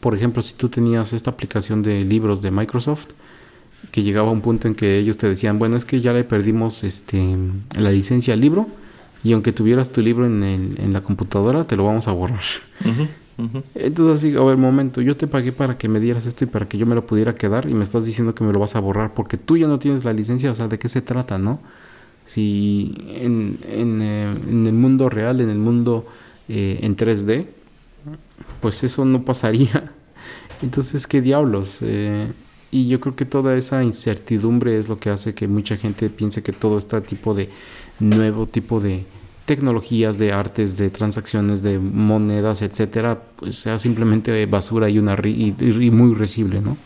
por ejemplo, si tú tenías esta aplicación de libros de Microsoft, que llegaba a un punto en que ellos te decían, bueno, es que ya le perdimos este, la licencia al libro, y aunque tuvieras tu libro en, el, en la computadora, te lo vamos a borrar. Entonces así, a ver, momento, yo te pagué para que me dieras esto y para que yo me lo pudiera quedar y me estás diciendo que me lo vas a borrar porque tú ya no tienes la licencia, o sea, ¿de qué se trata, no? Si en, en, eh, en el mundo real, en el mundo eh, en 3D, pues eso no pasaría. (laughs) Entonces, ¿qué diablos? Eh, y yo creo que toda esa incertidumbre es lo que hace que mucha gente piense que todo este tipo de nuevo tipo de tecnologías, de artes, de transacciones, de monedas, etcétera, pues sea simplemente basura y una y, y muy recible, ¿no?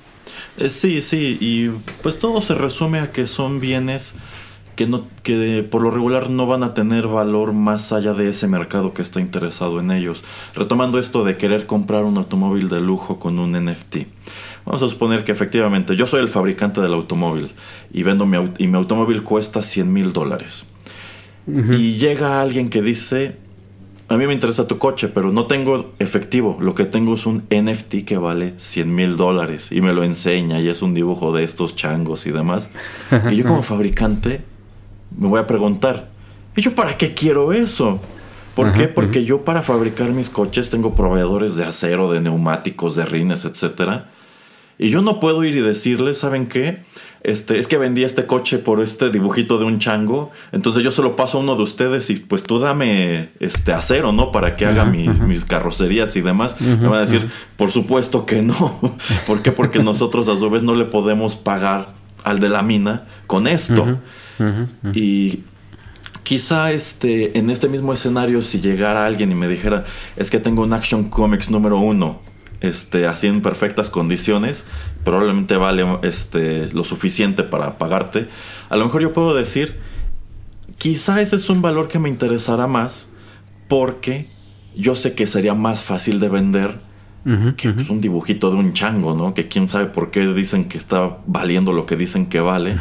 Eh, sí, sí, y pues todo se resume a que son bienes que no que por lo regular no van a tener valor más allá de ese mercado que está interesado en ellos. Retomando esto de querer comprar un automóvil de lujo con un NFT. Vamos a suponer que efectivamente yo soy el fabricante del automóvil y vendo mi, y mi automóvil cuesta 100 mil dólares. Y llega alguien que dice, a mí me interesa tu coche, pero no tengo efectivo. Lo que tengo es un NFT que vale 100 mil dólares y me lo enseña y es un dibujo de estos changos y demás. (laughs) y yo como fabricante me voy a preguntar, ¿y yo para qué quiero eso? ¿Por qué? Porque yo para fabricar mis coches tengo proveedores de acero, de neumáticos, de rines, etcétera. Y yo no puedo ir y decirles, ¿saben qué? Este, es que vendí este coche por este dibujito de un chango, entonces yo se lo paso a uno de ustedes y pues tú dame este acero, ¿no? Para que haga mi, mis carrocerías y demás. Me van a decir, por supuesto que no. (laughs) ¿Por qué? Porque nosotros a su vez no le podemos pagar al de la mina con esto. Y quizá este, en este mismo escenario, si llegara alguien y me dijera, es que tengo un Action Comics número uno, este, así en perfectas condiciones, probablemente vale este, lo suficiente para pagarte. A lo mejor yo puedo decir, quizá ese es un valor que me interesará más porque yo sé que sería más fácil de vender Que uh-huh. pues, un dibujito de un chango, ¿no? Que quién sabe por qué dicen que está valiendo lo que dicen que vale.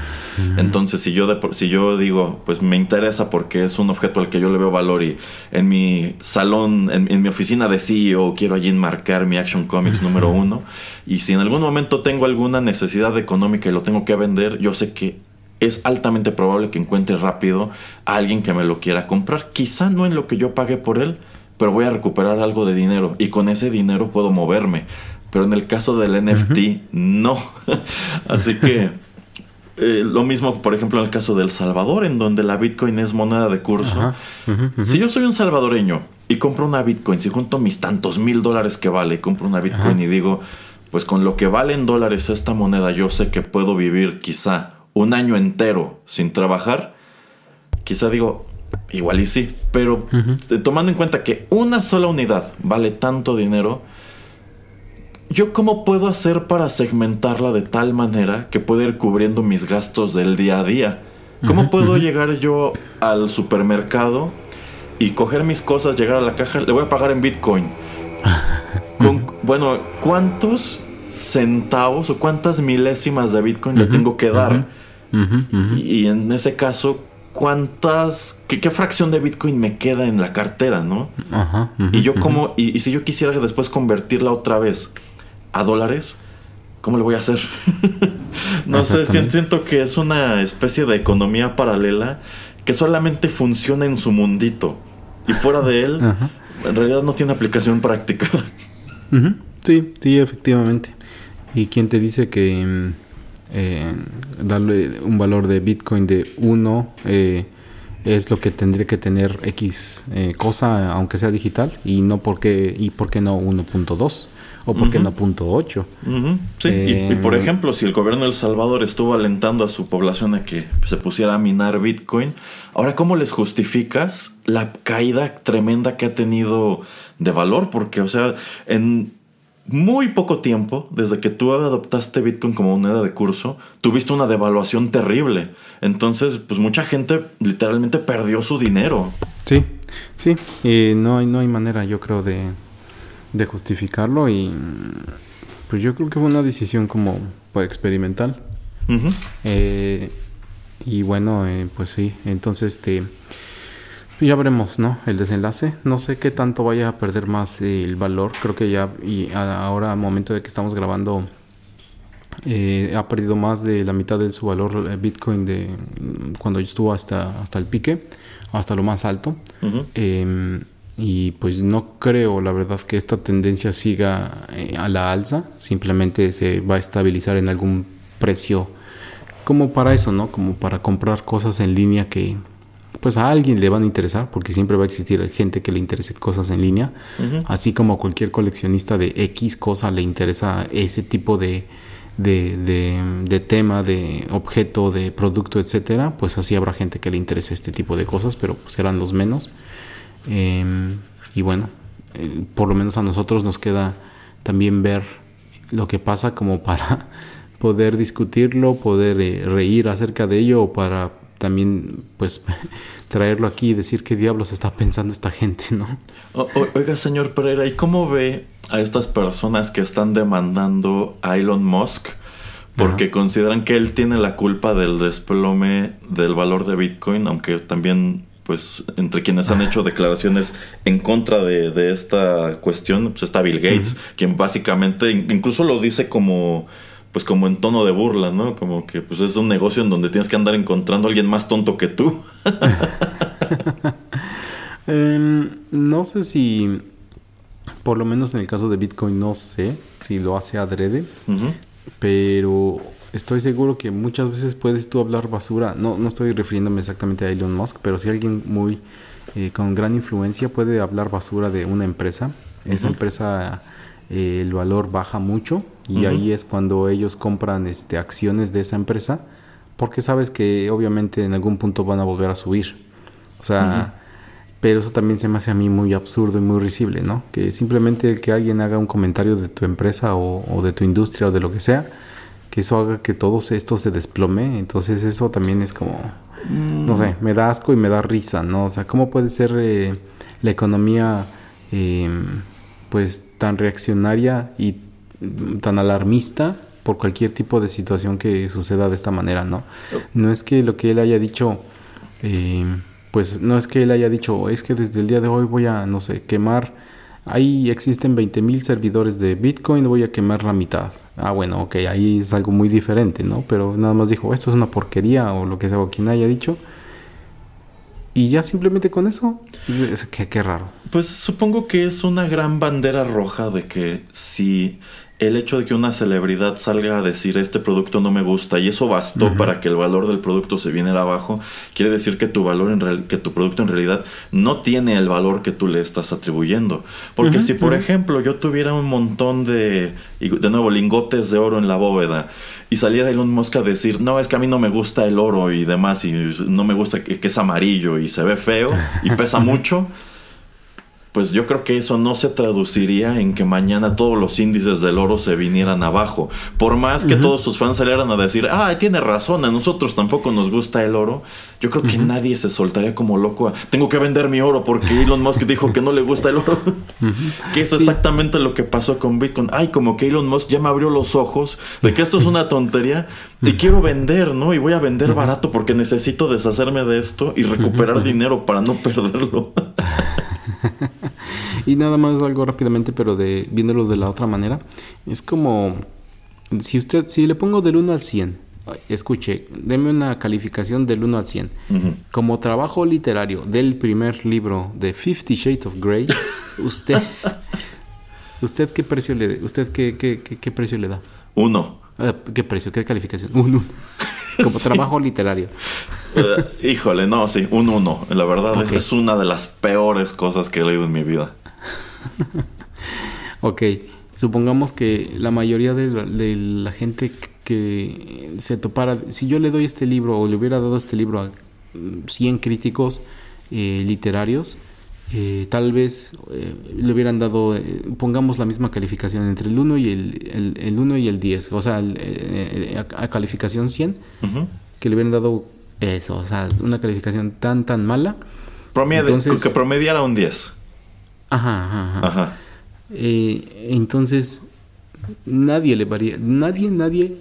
Entonces, si yo, de, si yo digo, pues me interesa porque es un objeto al que yo le veo valor y en mi salón, en, en mi oficina de CEO, quiero allí enmarcar mi Action Comics número uno. Y si en algún momento tengo alguna necesidad económica y lo tengo que vender, yo sé que es altamente probable que encuentre rápido a alguien que me lo quiera comprar. Quizá no en lo que yo pague por él, pero voy a recuperar algo de dinero y con ese dinero puedo moverme. Pero en el caso del NFT, no. (laughs) Así que eh, lo mismo, por ejemplo, en el caso del Salvador, en donde la Bitcoin es moneda de curso. Si yo soy un salvadoreño y compro una Bitcoin, si junto mis tantos mil dólares que vale, compro una Bitcoin y digo, pues con lo que vale en dólares esta moneda, yo sé que puedo vivir quizá un año entero sin trabajar. Quizá digo, Igual y sí, pero tomando en cuenta que una sola unidad vale tanto dinero, ¿yo cómo puedo hacer para segmentarla de tal manera que pueda ir cubriendo mis gastos del día a día? ¿Cómo puedo llegar yo al supermercado y coger mis cosas, llegar a la caja, le voy a pagar en Bitcoin? (laughs) bueno, ¿cuántos centavos o cuántas milésimas de Bitcoin le tengo que dar? y, en ese caso, ¿cuántas, qué, fracción de Bitcoin me queda en la cartera, no? y yo como, y, si yo quisiera después convertirla otra vez a dólares, ¿cómo le voy a hacer? (laughs) no sé, siento que es una especie de economía paralela que solamente funciona en su mundito. Y fuera de él, en realidad no tiene aplicación práctica. Sí, sí, efectivamente. ¿Y quién te dice que mm, eh, darle un valor de Bitcoin de 1 eh, es lo que tendría que tener X eh, cosa, aunque sea digital? Y no porque, y por qué no 1.2? o por qué no punto 8. Sí, y, por ejemplo, si el gobierno de El Salvador estuvo alentando a su población a que se pusiera a minar Bitcoin, ahora ¿cómo les justificas la caída tremenda que ha tenido de valor? Porque, o sea, en muy poco tiempo, desde que tú adoptaste Bitcoin como moneda de curso, tuviste una devaluación terrible. Entonces, pues mucha gente literalmente perdió su dinero. Sí, sí, y no hay, no hay manera, yo creo, de, de justificarlo y pues yo creo que fue una decisión como pues, experimental. Eh, y bueno, eh, pues sí, entonces este pues, ya veremos, ¿no? El desenlace. No sé qué tanto vaya a perder más el valor. Creo que ya y ahora al momento de que estamos grabando eh, ha perdido más de la mitad de su valor Bitcoin de cuando estuvo hasta hasta el pique, hasta lo más alto y pues no creo la verdad que esta tendencia siga eh, a la alza, simplemente se va a estabilizar en algún precio como para eso, ¿no? Como para comprar cosas en línea que pues a alguien le van a interesar, porque siempre va a existir gente que le interese cosas en línea, así como cualquier coleccionista de X cosa le interesa ese tipo de, de, de, tema, de objeto, de producto, etcétera, pues así habrá gente que le interese este tipo de cosas, pero serán los menos. Em, y bueno, eh, por lo menos a nosotros nos queda también ver lo que pasa como para (laughs) poder discutirlo, poder eh, reír acerca de ello o para también pues (laughs) traerlo aquí y decir qué diablos está pensando esta gente, ¿no? oiga, señor Pereira, ¿y cómo ve a estas personas que están demandando a Elon Musk? Porque consideran que él tiene la culpa del desplome del valor de Bitcoin, aunque también pues entre quienes han hecho (laughs) declaraciones en contra de, esta cuestión, pues está Bill Gates, quien básicamente incluso lo dice como pues como en tono de burla, ¿no? Como que pues es un negocio en donde tienes que andar encontrando a alguien más tonto que tú. (laughs) Em, no sé si, por lo menos en el caso de Bitcoin, no sé si lo hace adrede, pero estoy seguro que muchas veces puedes tú hablar basura. No, no estoy refiriéndome exactamente a Elon Musk, pero si alguien muy eh, con gran influencia puede hablar basura de una empresa, esa empresa eh, el valor baja mucho y ahí es cuando ellos compran este, acciones de esa empresa porque sabes que obviamente en algún punto van a volver a subir. O sea, pero eso también se me hace a mí muy absurdo y muy risible, ¿no? Que simplemente que alguien haga un comentario de tu empresa o de tu industria o de lo que sea, que eso haga que todo esto se desplome. Entonces eso también es como, no sé, me da asco y me da risa, ¿no? O sea, ¿cómo puede ser eh, la economía em, pues tan reaccionaria y tan alarmista por cualquier tipo de situación que suceda de esta manera, ¿no? No es que lo que él haya dicho, em, pues no es que él haya dicho, es que desde el día de hoy voy a, no sé, quemar Ahí existen 20.000 servidores de Bitcoin, voy a quemar la mitad. Ah, bueno, ok, ahí es algo muy diferente, ¿no? Pero nada más dijo, esto es una porquería o lo que sea, o quien haya dicho. Y ya simplemente con eso, qué, qué raro. Pues supongo que es una gran bandera roja de que si el hecho de que una celebridad salga a decir este producto no me gusta y eso bastó para que el valor del producto se viniera abajo, quiere decir que tu valor en que tu producto en realidad no tiene el valor que tú le estás atribuyendo. Porque si por ejemplo yo tuviera un montón de de nuevo lingotes de oro en la bóveda y saliera Elon Musk a decir, "No, es que a mí no me gusta el oro y demás y no me gusta que, que es amarillo y se ve feo y pesa (laughs) mucho." Pues yo creo que eso no se traduciría en que mañana todos los índices del oro se vinieran abajo. Por más que todos sus fans salieran a decir, ah, tiene razón, a nosotros tampoco nos gusta el oro, yo creo que nadie se soltaría como loco tengo que vender mi oro porque Elon Musk dijo que no le gusta el oro. (laughs) que es exactamente lo que pasó con Bitcoin. Ay, como que Elon Musk ya me abrió los ojos de que esto es una tontería, te quiero vender, ¿no? Y voy a vender barato porque necesito deshacerme de esto y recuperar dinero para no perderlo. (laughs) (laughs) y nada más algo rápidamente, pero de viéndolo de la otra manera, es como si usted si le pongo del 1 al 100, escuche, deme una calificación del 1 al 100. Como trabajo literario del primer libro de Fifty Shades of Grey, (laughs) usted ¿Usted qué precio le usted qué, qué, qué, precio le da? Uno. Ah, ¿Qué precio? ¿Qué calificación? (laughs) Uno. Como trabajo literario. Eh, híjole, no, sí, un uno. La verdad es, una de las peores cosas que he leído en mi vida. (laughs) ok, supongamos que la mayoría de la, gente que se topara, si yo le doy este libro o le hubiera dado este libro a 100 críticos eh, literarios, eh, tal vez eh, le hubieran dado, eh, pongamos la misma calificación entre el 1 y el, el, 1 y el 10, o sea, a, calificación 100, que le hubieran dado eso, o sea, una calificación tan, tan mala. entonces, que promediara un 10. Ajá, ajá, ajá. entonces, nadie le varía, nadie, nadie,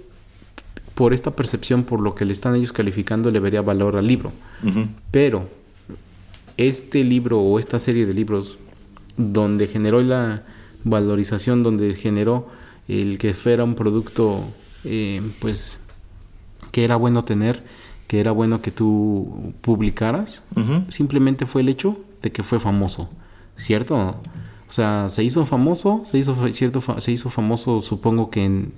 por esta percepción, por lo que le están ellos calificando, le vería valor al libro. Pero este libro o esta serie de libros donde generó la valorización, donde generó el que fuera un producto, eh, pues, que era bueno tener, que era bueno que tú publicaras, simplemente fue el hecho de que fue famoso, ¿cierto? O sea, se hizo famoso, se hizo, cierto, se hizo famoso, supongo que en,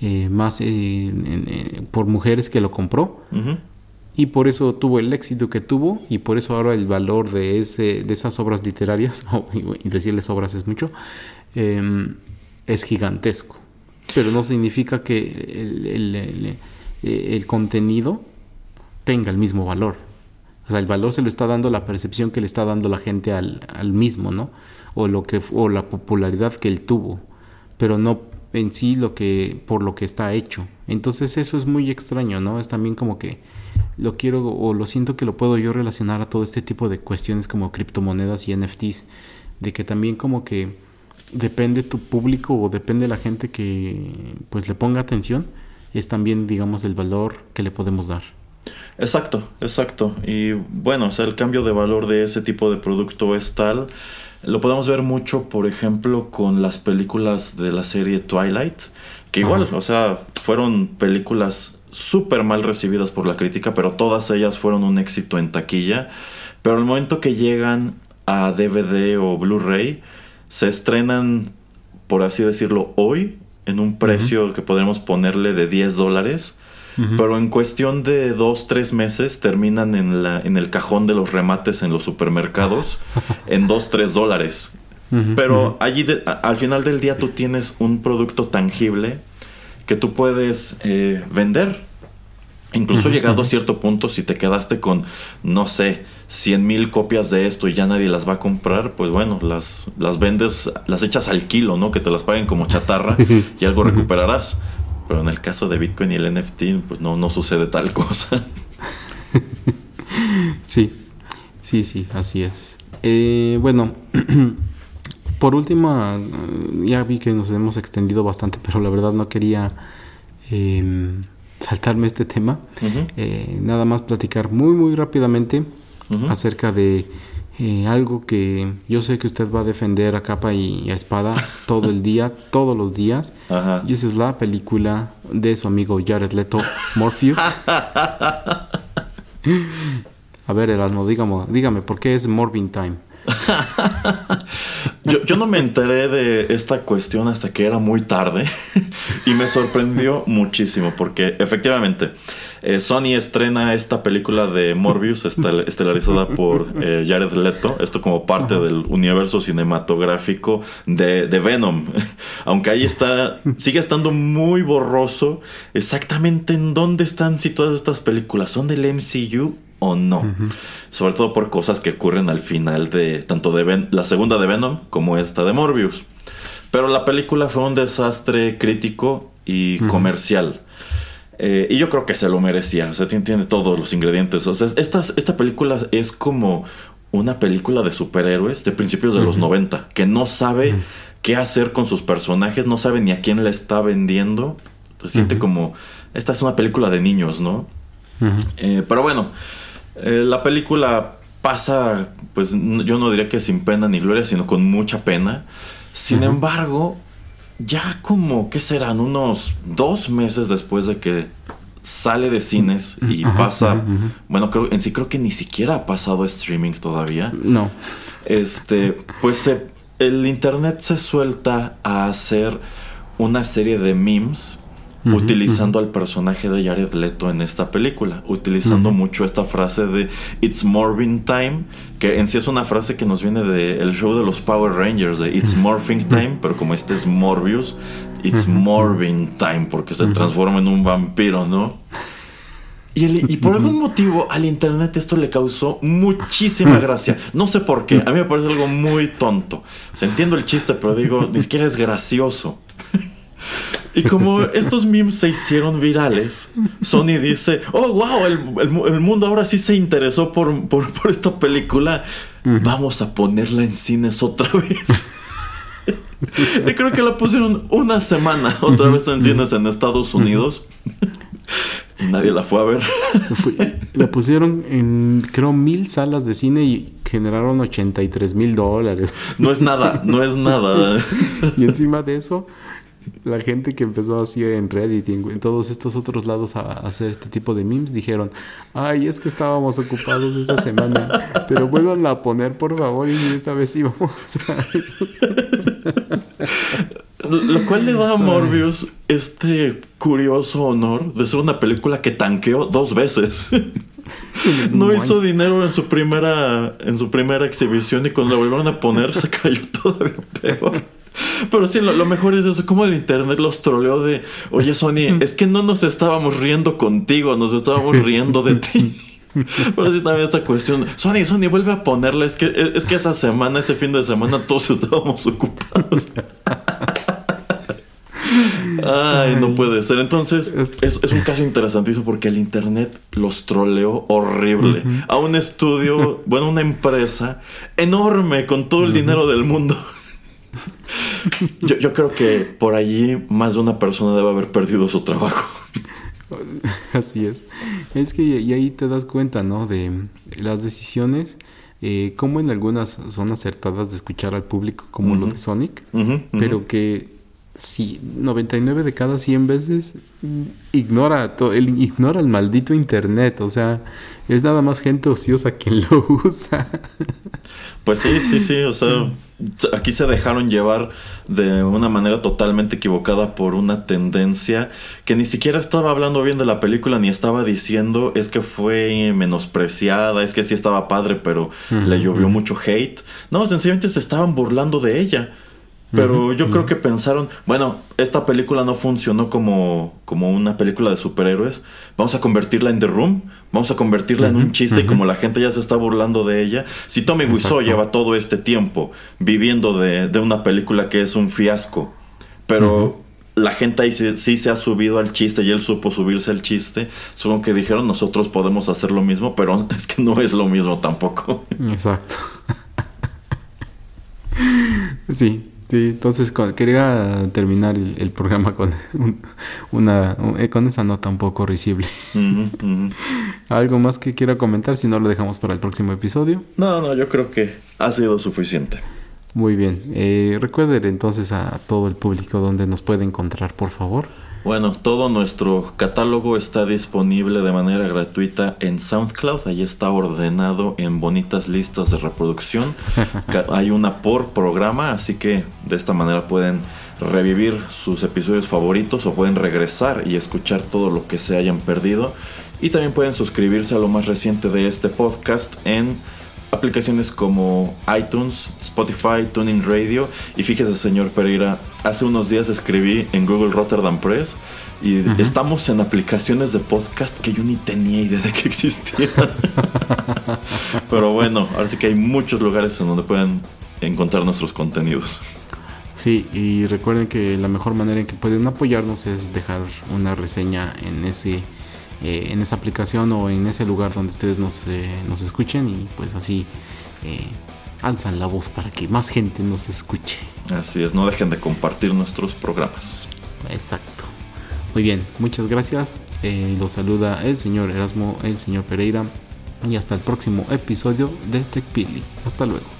eh, más eh, por mujeres que lo compró, y por eso tuvo el éxito que tuvo y por eso ahora el valor de, ese, de esas obras literarias, (laughs) y decirles obras es mucho, em, es gigantesco. Pero no significa que el, el, contenido tenga el mismo valor. O sea, el valor se lo está dando la percepción que le está dando la gente al, al mismo, ¿no? O, lo que, o la popularidad que él tuvo, pero no en sí lo que, por lo que está hecho. Entonces eso es muy extraño, ¿no? Es también como que lo quiero o lo siento que lo puedo yo relacionar a todo este tipo de cuestiones como criptomonedas y NFTs, de que también como que depende tu público o depende la gente que pues le ponga atención, es también digamos el valor que le podemos dar. Exacto, exacto. Y bueno, o sea, el cambio de valor de ese tipo de producto es tal. Lo podemos ver mucho, por ejemplo, con las películas de la serie Twilight, que igual, o sea, fueron películas súper mal recibidas por la crítica, pero todas ellas fueron un éxito en taquilla. Pero al momento que llegan a DVD o Blu-ray, se estrenan, por así decirlo, hoy en un precio que podremos ponerle de 10 dólares. Pero en cuestión de 2, 3 meses terminan en, la, en el cajón de los remates en los supermercados (laughs) en 2, 3 dólares. Pero allí al final del día tú tienes un producto tangible que tú puedes eh, vender. Incluso llegado a cierto punto, si te quedaste con, no sé, 100 mil copias de esto y ya nadie las va a comprar, pues bueno, las, las vendes, las echas al kilo, ¿no? Que te las paguen como chatarra (laughs) y algo recuperarás. Pero en el caso de Bitcoin y el NFT, pues no, no sucede tal (laughs) cosa. sí, sí, sí, así es. Eh, bueno, (clears throat) por último, ya vi que nos hemos extendido bastante, pero la verdad no quería em, saltarme este tema. Eh, nada más platicar muy, muy rápidamente acerca de eh, algo que yo sé que usted va a defender a capa y a espada (laughs) todo el día, todos los días. Y esa es la película de su amigo Jared Leto, Morpheus. (laughs) a ver, Erasmo, dígame, dígame, ¿por qué es Morbin Time? (laughs) yo, yo, no me enteré de esta cuestión hasta que era muy tarde (laughs) y me sorprendió muchísimo porque efectivamente eh, Sony estrena esta película de Morbius estelarizada por eh, Jared Leto, esto como parte del universo cinematográfico de, Venom, (laughs) aunque ahí está, sigue estando muy borroso. Exactamente en dónde están situadas estas películas, ¿son del MCU o no? sobre todo por cosas que ocurren al final de tanto de la segunda de Venom como esta de Morbius. Pero la película fue un desastre crítico y comercial. Eh, y yo creo que se lo merecía. O sea, tiene, todos los ingredientes. O sea, esta, esta película es como una película de superhéroes de principios de los 90, que no sabe qué hacer con sus personajes, no sabe ni a quién le está vendiendo. Se siente como, esta es una película de niños, ¿no? Eh, pero bueno, eh, la película pasa, pues yo no diría que sin pena ni gloria, sino con mucha pena. Sin embargo, ya como, ¿qué serán? Unos dos meses después de que sale de cines y pasa, bueno, creo, en sí creo que ni siquiera ha pasado streaming todavía. No. Este, pues el internet se suelta a hacer una serie de memes utilizando al personaje de Jared Leto en esta película, utilizando mucho esta frase de It's Morphing Time, que en sí es una frase que nos viene del show de los Power Rangers, de It's Morphing Time, pero como este es Morbius, It's Morphing Time, porque se transforma en un vampiro, ¿no? Y, por algún motivo al internet esto le causó muchísima gracia. No sé por qué. A mí me parece algo muy tonto. entiendo el chiste, pero digo, ni siquiera es gracioso. Y como estos memes se hicieron virales, Sony dice, oh, wow, el, mundo ahora sí se interesó por, por, esta película. Vamos a ponerla en cines otra (laughs) vez. y creo que la pusieron una semana otra vez en cines en Estados Unidos. y nadie la fue a ver. la pusieron en, creo, mil salas de cine y generaron 83 mil dólares. No es nada, no es nada. (laughs) y encima de eso la gente que empezó así en Reddit y en, todos estos otros lados a, hacer este tipo de memes dijeron, ay, es que estábamos ocupados esta semana, pero vuelvan a poner por favor y esta vez íbamos Lo cual le da a Morbius este curioso honor de ser una película que tanqueó dos veces. (laughs) no hizo dinero en su primera en su primera exhibición y cuando la volvieron a poner se cayó todavía peor. Pero sí, lo, mejor es eso, como el internet los troleó de, oye Sony, (laughs) es que no nos estábamos riendo contigo, nos estábamos riendo de ti. (laughs) Pero sí también esta cuestión, Sony, Sony, vuelve a ponerla, es que, es que esa semana, este fin de semana, todos estábamos ocupados. Ay, no puede ser. Entonces, es, es, un caso interesantísimo porque el Internet los troleó horrible. A un estudio, bueno, una empresa enorme con todo el dinero del mundo. (laughs) Yo, creo que por allí más de una persona debe haber perdido su trabajo. (laughs) Así es. Es que y ahí te das cuenta, ¿no? De las decisiones, eh, como en algunas son acertadas de escuchar al público, como lo de Sonic, pero que si 99 de cada 100 veces ignora, todo, ignora el maldito Internet, o sea, es nada más gente ociosa quien lo (laughs) usa. Pues sí, sí, sí, o sea, aquí se dejaron llevar de una manera totalmente equivocada por una tendencia que ni siquiera estaba hablando bien de la película ni estaba diciendo es que fue menospreciada, es que sí estaba padre, pero le llovió mucho hate. No, sencillamente se estaban burlando de ella. Pero yo creo que pensaron, bueno, esta película no funcionó como, como una película de superhéroes. Vamos a convertirla en The Room. Vamos a convertirla en un chiste y como la gente ya se está burlando de ella. Si Tommy Wiseau lleva todo este tiempo viviendo de, una película que es un fiasco, pero la gente ahí sí, sí, se ha subido al chiste y él supo subirse al chiste, supongo que dijeron nosotros podemos hacer lo mismo, pero (laughs) es que no es lo mismo tampoco. Exacto. (laughs) sí, Sí, entonces quería terminar el, programa con (laughs) una eh, con esa nota un poco risible. (laughs) ¿Algo más que quiera comentar? Si no, lo dejamos para el próximo episodio. No, no, yo creo que ha sido suficiente. Muy bien. Eh, recuerden entonces a todo el público donde nos puede encontrar, por favor. Bueno, todo nuestro catálogo está disponible de manera gratuita en SoundCloud. Ahí está ordenado en bonitas listas de reproducción. (laughs) Hay una por programa, así que de esta manera pueden revivir sus episodios favoritos o pueden regresar y escuchar todo lo que se hayan perdido. Y también pueden suscribirse a lo más reciente de este podcast en aplicaciones como iTunes, Spotify, Tuning Radio. Y fíjese, señor Pereira, hace unos días escribí en Google Rotterdam Press y estamos en aplicaciones de podcast que yo ni tenía idea de que existían. (laughs) Pero bueno, ahora sí que hay muchos lugares en donde pueden encontrar nuestros contenidos. Sí, y recuerden que la mejor manera en que pueden apoyarnos es dejar una reseña en ese eh, en esa aplicación o en ese lugar donde ustedes nos, eh, nos escuchen y pues así eh, alzan la voz para que más gente nos escuche. Así es, no dejen de compartir nuestros programas. Exacto. Muy bien, muchas gracias. los saluda el señor Erasmo, el señor Pereira y hasta el próximo episodio de TechPili. Hasta luego.